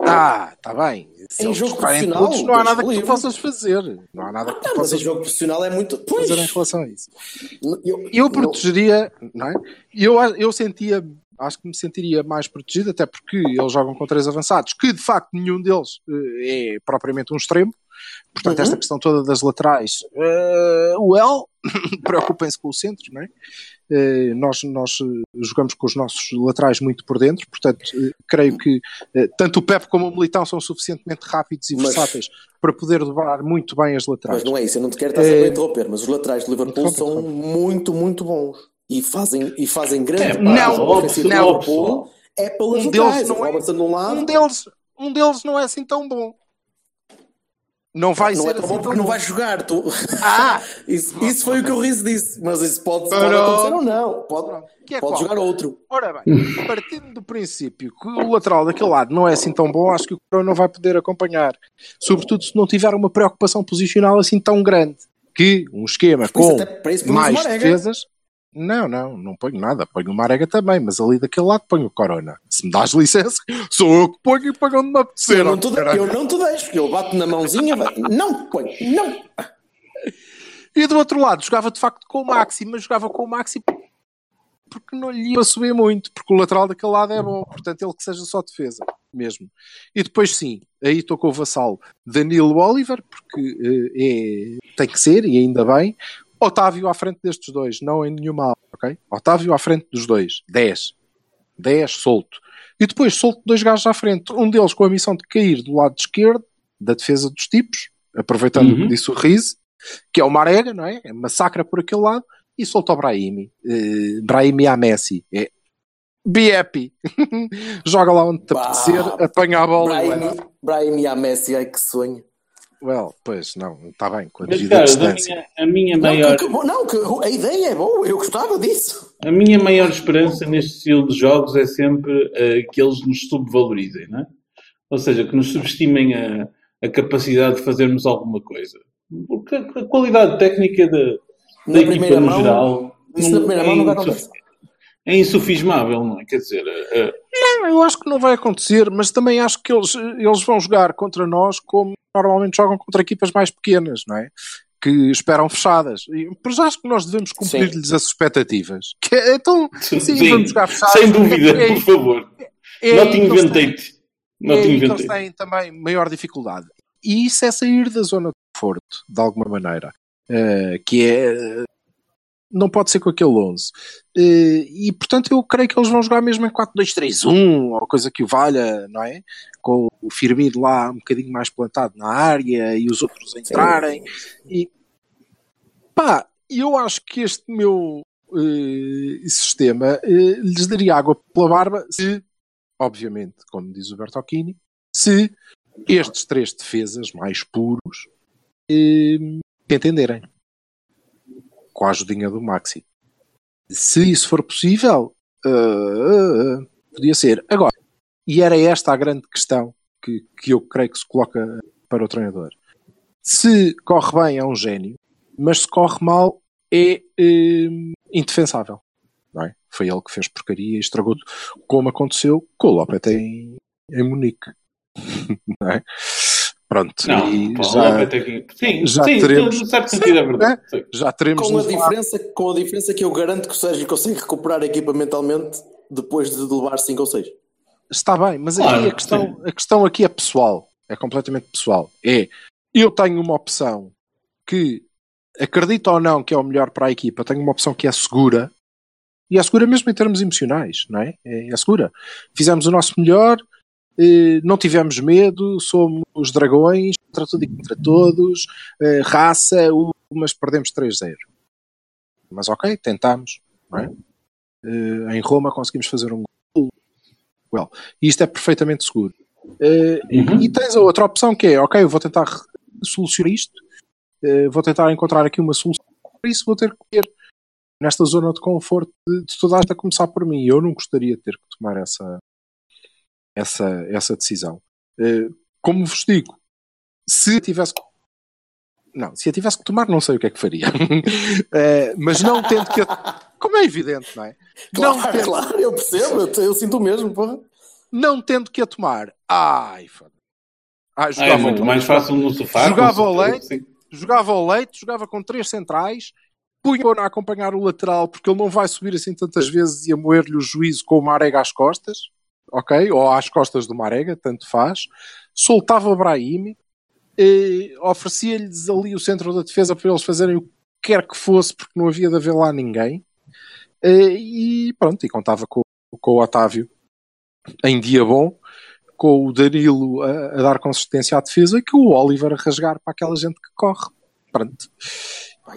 Ah, está bem. Em jogo profissional, todos, não há nada que tu possas fazer. Não há nada que tu mas em possas jogo profissional é muito. Pois, fazer em relação a isso. eu, Eu protegeria, não é? Eu, eu sentia, acho que me sentiria mais protegido, até porque eles jogam com três avançados, que de facto nenhum deles eh, é propriamente um extremo. Portanto, Uhum. esta questão toda das laterais, eh, well, preocupem-se com o centro, não é? Eh, nós, nós eh, jogamos com os nossos laterais muito por dentro, portanto, eh, creio que tanto o Pep como o Militão são suficientemente rápidos e Mas- versáteis para poder dobrar muito bem as laterais. Mas não é isso, eu não te quero estar É- a interromper, mas os laterais do Liverpool Interrompe, são interrompe. muito, muito bons. E fazem, e fazem grande É, parte não, do não, Liverpool é pelas Um deles não o é- de um lado, Um deles, um deles não é assim tão bom. Não vai não ser é tão assim bom porque não vai jogar. Tu... Ah! isso, isso foi o que o Riz disse, mas isso pode, pode acontecer ou não. Pode, Que é pode qual? jogar outro. Ora bem, partindo do princípio que o lateral daquele lado não é assim tão bom, acho que o Corona não vai poder acompanhar. Sobretudo se não tiver uma preocupação posicional assim tão grande. Que um esquema com mais Marega. defesas. Não, não, não ponho nada. Ponho o Marega também, mas ali daquele lado ponho o Corona. Se me dás licença, sou eu que ponho e pago onde me apetecer. Eu não, te, eu não te deixo, eu bato na mãozinha, não põe, não. E do outro lado, jogava de facto com o Maxi, mas jogava com o Maxi porque não lhe ia subir muito, porque o lateral daquele lado é bom, portanto ele que seja só defesa mesmo. E depois sim, aí estou com o vassalo Danilo Oliver, porque eh, é, tem que ser, e ainda bem. Otávio à frente destes dois, não em nenhuma ala, ok? Otávio à frente dos dois, 10. 10 solto. E depois solto dois gajos à frente, um deles com a missão de cair do lado esquerdo, da defesa dos tipos, aproveitando o que disse o Riz, que é o Marega, não é? é massacra por aquele lado, e solta o Brahimi. Uh, Brahimi a Messi. É be happy. Joga lá onde te Bah, apetecer, apanha a bola. e vai. Brahim, Brahim e a Messi, ai que sonho. Well, pois não, está bem, com a Mas, devida cara, a distância. minha, a minha Não, maior, que, que não, que a ideia é boa, eu gostava disso. a minha maior esperança neste estilo de jogos é sempre eh, que eles nos subvalorizem, não é? Ou seja, que nos subestimem a, a capacidade de fazermos alguma coisa. Porque a, a qualidade técnica da, da Na equipa primeira no mão, geral Isso não- na primeira é, mão acontece. é insufismável, não é? Quer dizer, eh, Não, eu acho que não vai acontecer, mas também acho que eles, eles vão jogar contra nós como normalmente jogam contra equipas mais pequenas, não é? Que esperam fechadas. E, Mas acho que nós devemos cumprir-lhes as expectativas. Que é, então, sim, Sim, vamos jogar fechados. sem dúvida, É por favor. é aí Not que eles têm- inventate. é Not aí que eles têm também maior dificuldade. E isso é sair da zona de conforto, de alguma maneira. Eh, que é. Não pode ser com aquele 11. Eh, e portanto eu creio que eles vão jogar mesmo em 4-2-3-1 ou coisa que o valha, não é? Com o Firmino lá um bocadinho mais plantado na área e os outros entrarem. E pá, eu acho que este meu eh, sistema eh, lhes daria água pela barba se, obviamente, como diz o Bertocchini, se estes três defesas mais puros eh, entenderem com a ajudinha do Maxi. Se isso for possível, eh, podia ser. Agora, e era esta a grande questão que, que eu creio que se coloca para o treinador. Se corre bem é um gênio, mas se corre mal é eh, indefensável. É? Foi ele que fez porcaria e estragou como aconteceu com o Lopetegui em, em Munique. é? Pronto, Não, e já, sim, já sim, teremos- no certo sentido é verdade. Sim. já teremos Com a, diferença, com a diferença que eu garanto que o Sérgio consegue recuperar a equipa mentalmente depois de levar 5 ou 6. Está bem, mas Claro, aqui a questão, a questão aqui é pessoal. É completamente pessoal. É, eu tenho uma opção que, acredito ou não que é o melhor para a equipa, tenho uma opção que é segura. E é segura mesmo em termos emocionais, não é? É, é segura. Fizemos o nosso melhor, não tivemos medo, somos dragões, contra tudo e contra todos, eh, raça, mas perdemos 3-0. Mas ok, tentámos, não é? Eh, em Roma conseguimos fazer um gol. Well, isto é perfeitamente seguro. Eh, Uhum. E tens a outra opção que é, ok, eu vou tentar solucionar isto, vou tentar encontrar aqui uma solução, por isso vou ter que ter nesta zona de conforto de, de toda esta a começar por mim. Eu não gostaria de ter que tomar essa, essa, essa decisão. Eh, como vos digo, se tivesse que- não, se a tivesse que tomar, não sei o que é que faria. Eh, mas não tendo que. Como é evidente, não é? Claro, não, tendo, claro, eu percebo, eu, eu sinto o mesmo, porra. não tendo que a tomar. Ai, foda. Ah, Ah, é jogava muito ao mais leite, fácil no sofá. Jogava com ao leite. sim. jogava ao leite, jogava com três centrais, punha a acompanhar o lateral, porque ele não vai subir assim tantas vezes e a moer-lhe o juízo com o Marega às costas, ok? Ou às costas do Marega, tanto faz. Soltava o Brahimi, eh, oferecia-lhes ali o centro da defesa para eles fazerem o que quer que fosse, porque não havia de haver lá ninguém. Eh, e pronto, e contava com, com o Otávio em dia bom, com o Danilo a, a dar consistência à defesa e com o Oliver a rasgar para aquela gente que corre. Pronto.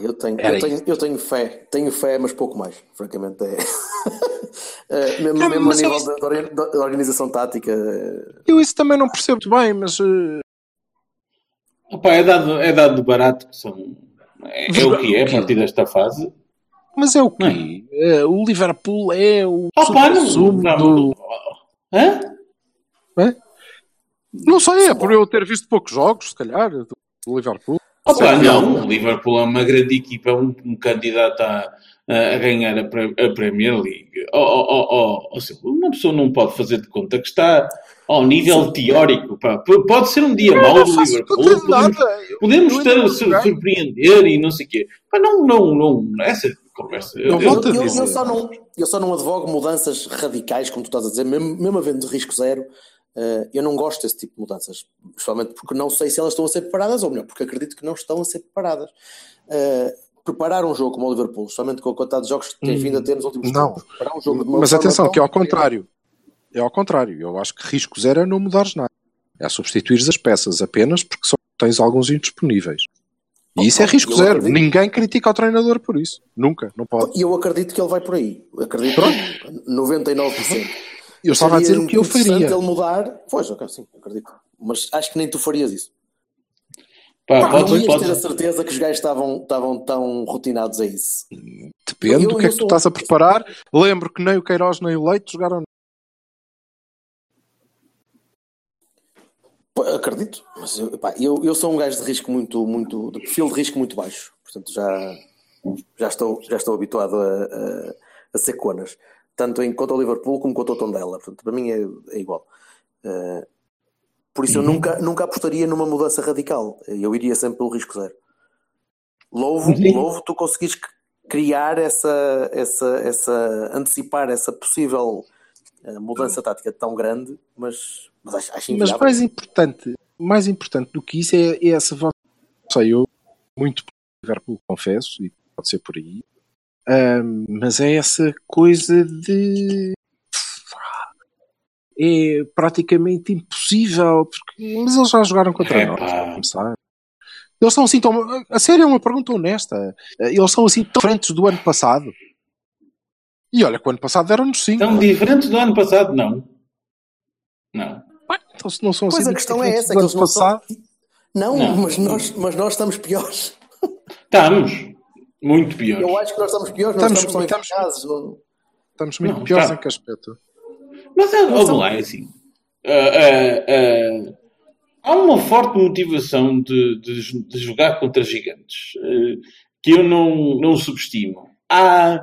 Eu tenho, eu, tenho, eu tenho fé, tenho fé, mas pouco mais, francamente. É. É, mesmo Não, mesmo a nível isso- da, da orga- da organização tática. é, Eu isso também não percebo muito bem, mas eh, Opa, é, dado, é dado de barato que são. É, é o que é a partir desta fase. Mas é o Não quê? Eh, o Liverpool é o Opa, não, sumo não, do... Hã? Não sei, é por eu ter visto poucos jogos, se calhar, do Liverpool. Opa, não, o Liverpool é uma grande equipa, é um, um candidato a, a ganhar a, Pre- a Premier League. Oh, oh, oh, oh, ou seja, uma pessoa não pode fazer de conta que está ao nível teórico. pá. Pode ser um dia mau não do Liverpool. Podemos. Eu- podemos eu não joguei. surpreender e não sei o quê. Mas não, não, não. Essa, conversa. Eu Eu- eu, eu só não, eu só não advogo mudanças radicais, como tu estás a dizer, mesmo, mesmo havendo risco zero. Eh, eu não gosto desse tipo de mudanças, principalmente porque não sei se elas estão a ser preparadas, ou melhor, porque acredito que não estão a ser preparadas. Eh, preparar um jogo como o Liverpool, somente com a quantidade de jogos que tem vindo a ter nos últimos Hum, não. tempos, preparar um jogo de uma Mas atenção, que é ao contrário. É ao contrário. Eu acho que risco zero é não mudares nada. É substituir as peças apenas porque só tens alguns indisponíveis. E isso é risco zero. acredito. Ninguém critica o treinador por isso. Nunca. Não pode. E eu acredito que ele vai por aí. Acredito 99%. Eu estava a dizer o que eu faria. ele mudar. Pois, ok, sim, acredito. Mas acho que nem tu farias isso. Pá, Pá, podes- não ias podes- ter a certeza que os gajos estavam, estavam tão rotinados a isso. Depende Eu- do que é que tu estás a preparar. Lembro que nem o Queiroz nem o Leite jogaram. Acredito, mas eu, pá, eu, eu sou um gajo de risco muito, muito, de perfil de risco muito baixo. Portanto, já, já, estou, já estou habituado a, a, a ser conas. Tanto em contra o Liverpool como contra o Tondela. Portanto, para mim é, é igual. Eh, por isso eu nunca, nunca apostaria numa mudança radical. Eu iria sempre pelo risco zero. Louvo, Sim. louvo tu conseguires criar essa, essa, essa, antecipar essa possível eh, mudança tática tão grande, mas, mas acho, acho Mas mais importante, mais importante do que isso é, é essa vossa. Sei, eu muito por Liverpool, confesso, e pode ser por aí. Mas é essa coisa de. É praticamente impossível, porque mas eles já jogaram contra É, nós, para começar. Eles são assim tão. A sério, é uma pergunta honesta. Eles são assim tão diferentes do ano passado. E olha que o ano passado deram-nos 5. Tão diferentes do ano passado? Não. Não. Então, se não são Pois assim a questão é diferentes essa, do que ano eles não são. passado. Não, Não. Mas, nós, mas nós estamos piores. Estamos. Muito piores. Eu acho que nós estamos piores, nós Estamos- estamos, estamos- eficazes. Não... Estamos muito Não, piores tá. em que aspecto? Mas é, Não vamos lá, é assim. Ah, ah, ah, há uma forte motivação de, de, de jogar contra gigantes que eu não, não subestimo. Há.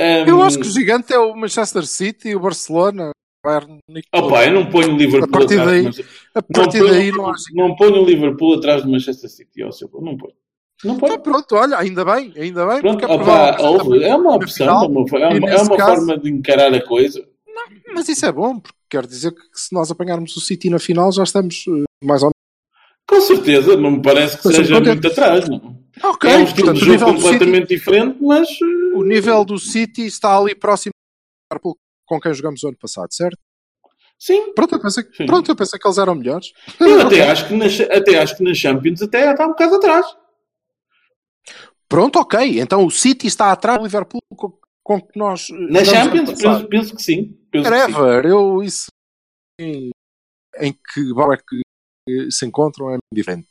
ah, Eu acho que o gigante é o Manchester City, o Barcelona, o Munique. Opa, eu não ponho o Liverpool A partir atrás daí- Manchester- A não partir ponho, daí não não ponho o Liverpool atrás do Manchester City. ó, não ponho. Não ponho. Então pronto, olha, ainda bem, ainda bem. Pronto, é opa, ouve, é uma opção, final, é uma, é uma, caso- forma de encarar a coisa. Mas isso é bom, porque quer dizer que se nós apanharmos o City na final já estamos eh, mais ou Com certeza, não me parece que Mas seja contente. muito atrás. Não. menos. Ok, é um estilo portanto, de o jogo nível, do City, completamente diferente, mas eh, o nível do City está ali próximo com quem jogamos o ano passado, certo? sim. Pronto, eu pensei, que- Sim. pronto, eu pensei que eles eram melhores. Eu até acho, que na, até acho que na Champions até está um bocado atrás. Pronto, ok. Então o City está atrás do Liverpool com, com que nós. eh, Na Champions, penso, penso que sim. Penso que sim. Whatever, eu isso em, em que bar é que se encontram é diferente.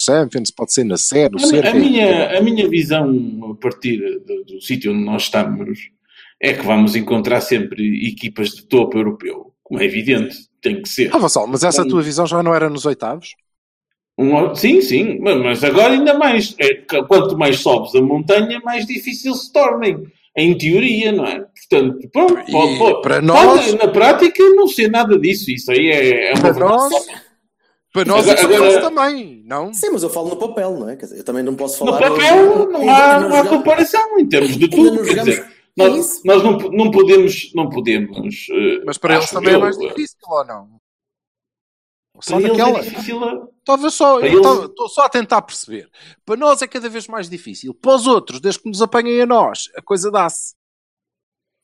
Champions pode ser na no A, a minha, a minha visão a partir do, do sítio onde nós estamos é que vamos encontrar sempre equipas de topo europeu. Como é evidente, tem que ser. Ah, Vassal, mas essa Sim. tua visão já não era nos oitavos? Um- sim, sim, mas- agora ainda mais. É, quanto mais sobes a montanha, mais difícil se torna. Em, teoria, não é? Portanto, pronto, pode, pode- para pode, nós- na prática, não sei nada disso. Isso aí é, é uma Para nós, para nós Agora- isso agora- também, não? Sim, mas eu falo no papel, não é? Quer dizer, eu também não posso No falar. papel não há, não há comparação em termos de tudo. Quer jogamos- dizer, É nós, nós não, não podemos. Não podemos eh, Mas para eles também é eu, mais eh, difícil, ou não? Só Para eles naquela. é difícil. a- Estava só, Para eu eles- estava- estou só a tentar perceber. Para nós é cada vez mais difícil. Para os outros, desde que nos apanhem a nós, a coisa dá-se.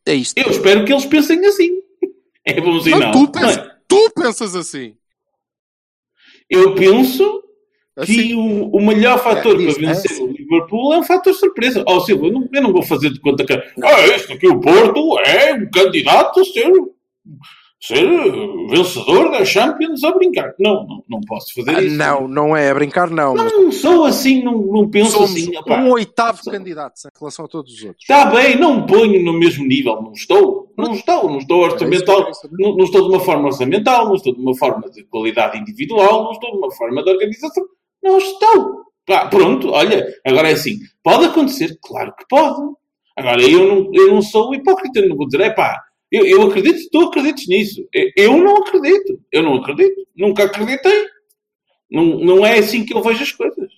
É isto. Eu espero que eles pensem assim. É bom Não, sinal. tu, não pensas, é? tu pensas assim. Eu penso que Assim. o, o melhor fator É, diz, para vencer é. o Liverpool é um fator surpresa. Ó Silva, eu não, eu não vou fazer de conta que ah, este aqui, o Porto, é um candidato a ser, ser vencedor da Champions a brincar. Não, não, não posso fazer Ah, isso. não, não é a brincar, não. Não sou assim, não, não penso somos assim. opá. um oitavo Sou- candidato em relação a todos os outros. Está bem, não ponho no mesmo nível, não estou. Não estou, não estou orçamental, isso não, não estou de uma forma orçamental, não estou de uma forma de qualidade individual, não estou de uma forma de organização. Não estou. Pá, pronto, olha, agora é assim. Pode acontecer? Claro que pode. Agora, eu não, eu não sou hipócrita, não vou dizer, é pá, eu, eu acredito, tu acredites nisso. Eu, eu não acredito. Eu não acredito. Nunca acreditei. Não, não é assim que eu vejo as coisas.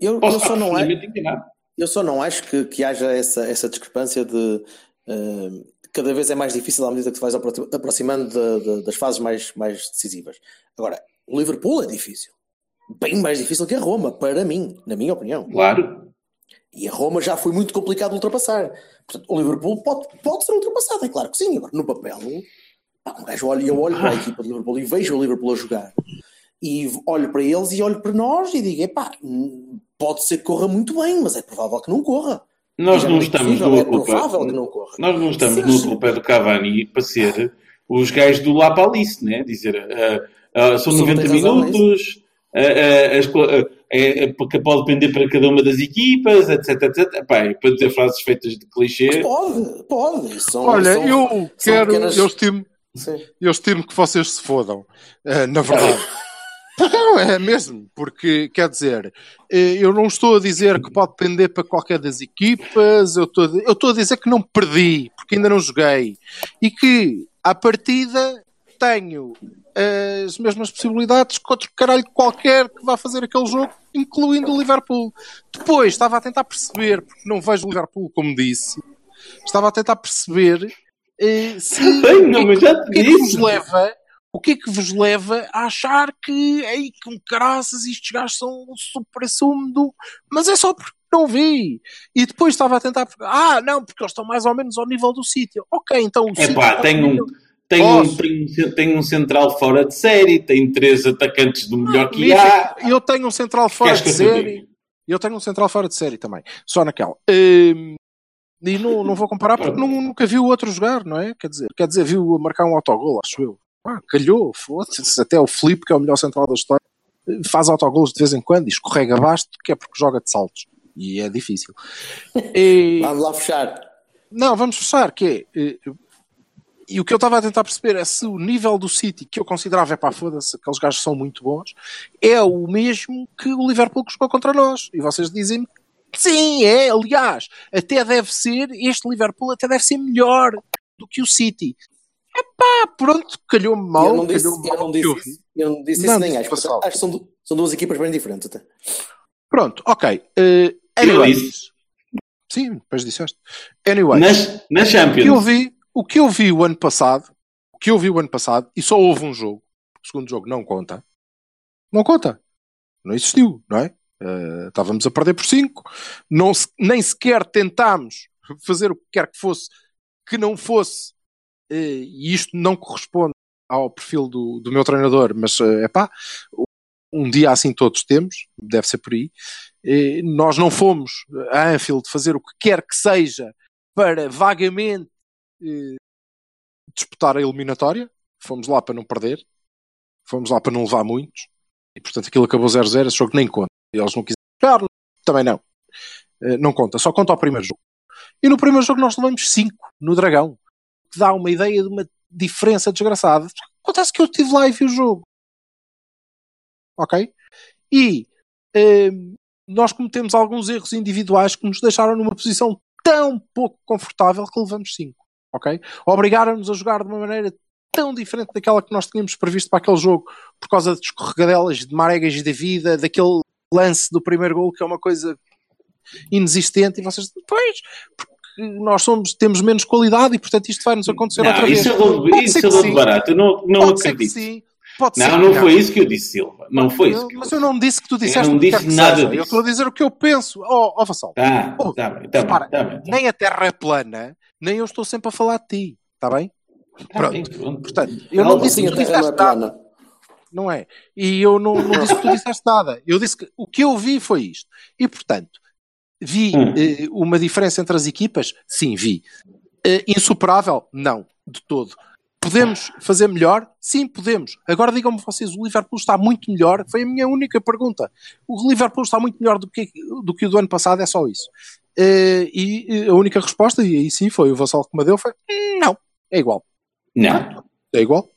Eu, eu Posso só estar não acho. profundamente enganado. Eu só não acho que, que haja essa, essa discrepância de eh, cada vez é mais difícil à medida que te vais apro- aproximando da- da- das fases mais, mais decisivas. Agora, o Liverpool é difícil. Bem mais difícil que a Roma, para mim, na minha opinião. Claro. E a Roma já foi muito complicado de ultrapassar. Portanto, o Liverpool pode, pode ser ultrapassado, é claro que sim. Agora, no papel, pá, um gajo olha, eu olho para a equipa do Liverpool e vejo o Liverpool a jogar. E olho para eles e olho para nós e digo: hum, pode ser que corra muito bem, mas é provável que não corra. Nós não é estamos possível, no é provável que não corra. Nós não estamos Sim, no clube do Cavani para ser os gajos do La Palice, né? Dizer, ah, ah, são O Silva 90 tem razão, é minutos, ah, as é, é porque pode depender para cada uma das equipas, etc, etc. Pá, é para dizer frases feitas de clichê. Pode, pode. Isso São, Olha, são- eu são quero, pequenas- eu estimo, Sim. eu estimo que vocês se fodam, eh, na verdade. Não, é mesmo, porque quer dizer, eh, eu não estou a dizer que pode depender para qualquer das equipas, eu estou, a eu estou a dizer que não perdi, porque ainda não joguei, e que à partida tenho as mesmas possibilidades que outro caralho qualquer que vá fazer aquele jogo, incluindo o Liverpool. Depois estava a tentar perceber, porque não vejo o Liverpool como disse, estava a tentar perceber eh, se Bem, não, mas já te o que é que vos leva o que é que vos leva a achar que ei, com graças estes gajos são o super sumo do... mas é só porque não vi. E depois estava a tentar ah não, porque eles estão mais ou menos ao nível do sítio ok, então o É sítio tem ao um, tem, um, tem, um, tem um central fora de série, tem três atacantes do melhor que Mítico. há. eu tenho um central fora Queres de série diga? eu tenho um central fora de série também, só naquela Hum, e não, não vou comparar porque nu- nunca vi o outro jogar, não é? Quer dizer, quer dizer, viu marcar um autogol, acho eu. Ah, calhou, foda-se. Até o Felipe, que é o melhor central da história, faz autogolos de vez em quando e escorrega basto, que é porque joga de saltos. E é difícil. E- Vamos lá fechar. não, vamos fechar, que é. E o que eu estava a tentar perceber é se o nível do City, que eu considerava, é pá, foda-se, aqueles gajos são muito bons, é o mesmo que o Liverpool que jogou contra nós. E vocês dizem sim, é, aliás, até deve ser, este Liverpool até deve ser melhor do que o City. É pá, pronto, calhou-me mal, eu não disse, eu mal. não eu disse, vi. isso. eu não disse Não, isso nem acho. Portanto, Acho que são, são duas equipas bem diferentes até. Pronto, ok. Eu anyways. disse. Sim, depois disseste. Anyways. Nas, na que eu Champions. vi, o que eu vi o ano passado, o que eu vi o ano passado, e só houve um jogo, o segundo jogo não conta, não conta. Não existiu, não é? Eh, estávamos a perder por 5, não se- nem sequer tentámos fazer o que quer que fosse que não fosse, eh, e isto não corresponde ao perfil do, do meu treinador, mas é pá, um dia assim todos temos, deve ser por aí. Eh, nós não fomos a Anfield fazer o que quer que seja para vagamente eh, disputar a eliminatória. Fomos lá para não perder. Fomos lá para não levar muitos. E portanto aquilo acabou 0-0. Esse jogo nem conta. Eles não quiseram jogar, também não. Eh, não conta. Só conta ao primeiro jogo. E no primeiro jogo nós levamos 5 no Dragão. Que dá uma ideia de uma diferença desgraçada. Acontece que eu estive lá e vi o jogo. Ok? E eh, nós cometemos alguns erros individuais que nos deixaram numa posição tão pouco confortável que levamos 5. Ok? Obrigaram-nos a jogar de uma maneira tão diferente daquela que nós tínhamos previsto para aquele jogo por causa de escorregadelas, de maregas da vida, daquele lance do primeiro gol que é uma coisa inexistente e vocês pois, nós somos, temos menos qualidade e portanto isto vai nos acontecer outra Não, vez. isso é Pode isso é barato. Eu não, não Pode acredito. sim. Pode ser Não, que não foi isso que eu disse, Silva. Não foi isso. Eu- que eu mas eu não disse que tu disseste não o que quer disse que nada seja. Eu disso. estou a dizer o que eu penso. Oh, oh Vassal. Tá, Oh, tá bem, tá repara, bem, tá bem. Tá nem a Terra é plana, nem eu estou sempre a falar de ti. Está bem? Tá bem, Pronto. pronto. Portanto, eu não Não, disse que tu é disseste nada. plana. Não é? E eu não, não disse que tu disseste nada. Eu disse que o que eu vi foi isto. E, portanto, vi Hum. eh, uma diferença entre as equipas? Sim, vi. Eh, insuperável? Não, de todo. Podemos fazer melhor? Sim, podemos. Agora digam-me vocês, o Liverpool está muito melhor? Foi a minha única pergunta. O Liverpool está muito melhor do que, do que o do ano passado, é só isso. Eh, e a única resposta, e aí sim foi o Vassal que me deu, foi "Hum, não, é igual. Não. É igual.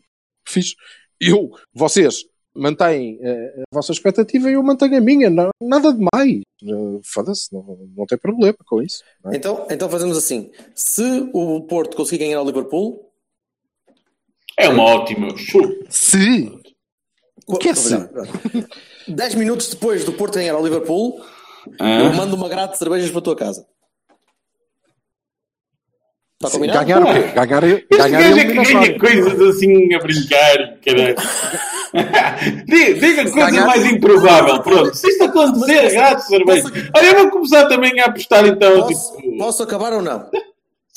Fiz. Eu, vocês mantêm eh, a vossa expectativa e eu mantenho a minha. Não, nada de mais. Eh, Foda-se, não, não tem problema com isso. não é? Então, então fazemos assim: se o Porto conseguir ganhar ao Liverpool, É uma ótima. Se. O que é se? 10 minutos depois do Porto ganhar ao Liverpool, Ah. Eu mando uma grade de cervejas para a tua casa. Está Sim, combinado? ganhar o quê? Ganhar, ganhar é que ganha coisas assim a brincar, caralho. diga, coisa ganhar- mais improvável. Pronto, se isto acontecer, gato, cerveja. Olha, eu vou começar também a apostar então. Posso, tipo, posso acabar ou não?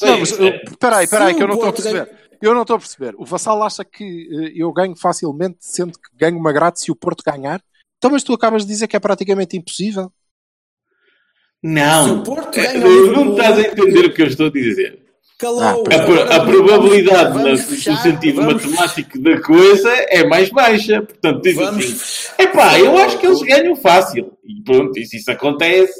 Não, mas espera aí, espera aí, que eu não estou a perceber. Eu não estou a perceber. O Vassal acha que uh, eu ganho facilmente, sendo que ganho uma grade se o Porto ganhar? Então, mas tu acabas de dizer que é praticamente impossível. Não, Se o Porto É, não estás a entender o que eu estou a dizer. Calou. Ah, A, Agora a probabilidade vamos na- fechar, no sentido vamos- matemático da coisa é mais baixa. Portanto, diz Vamos assim: fechar. epá, eu acho que eles ganham fácil. E pronto, e se isso acontece,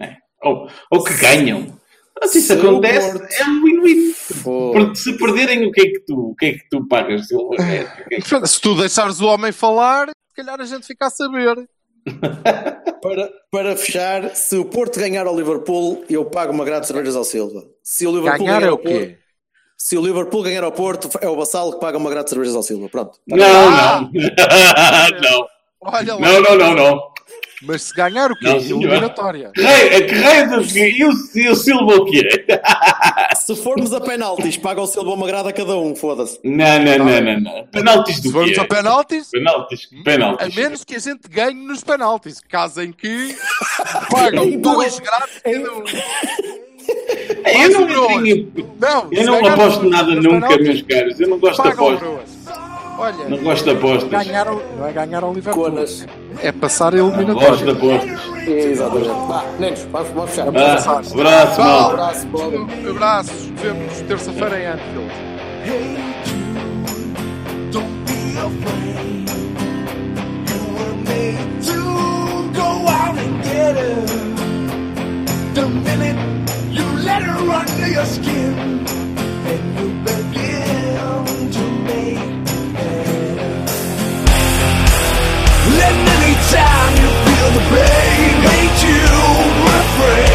é, ou, ou que ganham. Mas se isso acontece, Porto- é um win-win. Porque se perderem, o que é que tu, o que é que tu pagas? Silva? É, o que é que- Se tu deixares o homem falar, se calhar a gente fica a saber. Para, para fechar, se o Porto ganhar ao Liverpool, eu pago uma grade de cervejas ao Silva. Se o Liverpool Ganhar é ao o Porto, quê? se o Liverpool ganhar ao Porto, é o Vassalo que paga uma grade de cervejas ao Silva. Pronto. Não, Ah! não. não. Olha lá. Não, não, não, não. Mas se ganhar o quê? Não. Eliminatória. Que raio- que raio E e o Silva o quê? Se formos a penaltis, paga ao Silva uma grade a cada um, foda-se. Não, não, não, não, não. Penaltis Se do formos quê? a penaltis, Penaltis, a penaltis. menos que a gente ganhe nos penaltis. Caso em que pagam dois grades cada um. Eu não, tenho- Não, eu se não aposto nada nunca, meus caros. Eu não gosto de apostas. Olha, Não gosto de apostas. ganhar não é ganhar ao Liverpool. Conas. É passar a Gosto de eliminatória. apostas. Exatamente. Vá, nenos, vamos, vamos fechar. Ah, Abraço. abraço, Um mal. abraço, pobre. Abraços. Vemos terça-feira em Anfield. Don't be afraid. You were made to go out and get her. The minute you let her under your skin, Let any time you feel the pain make you refrain.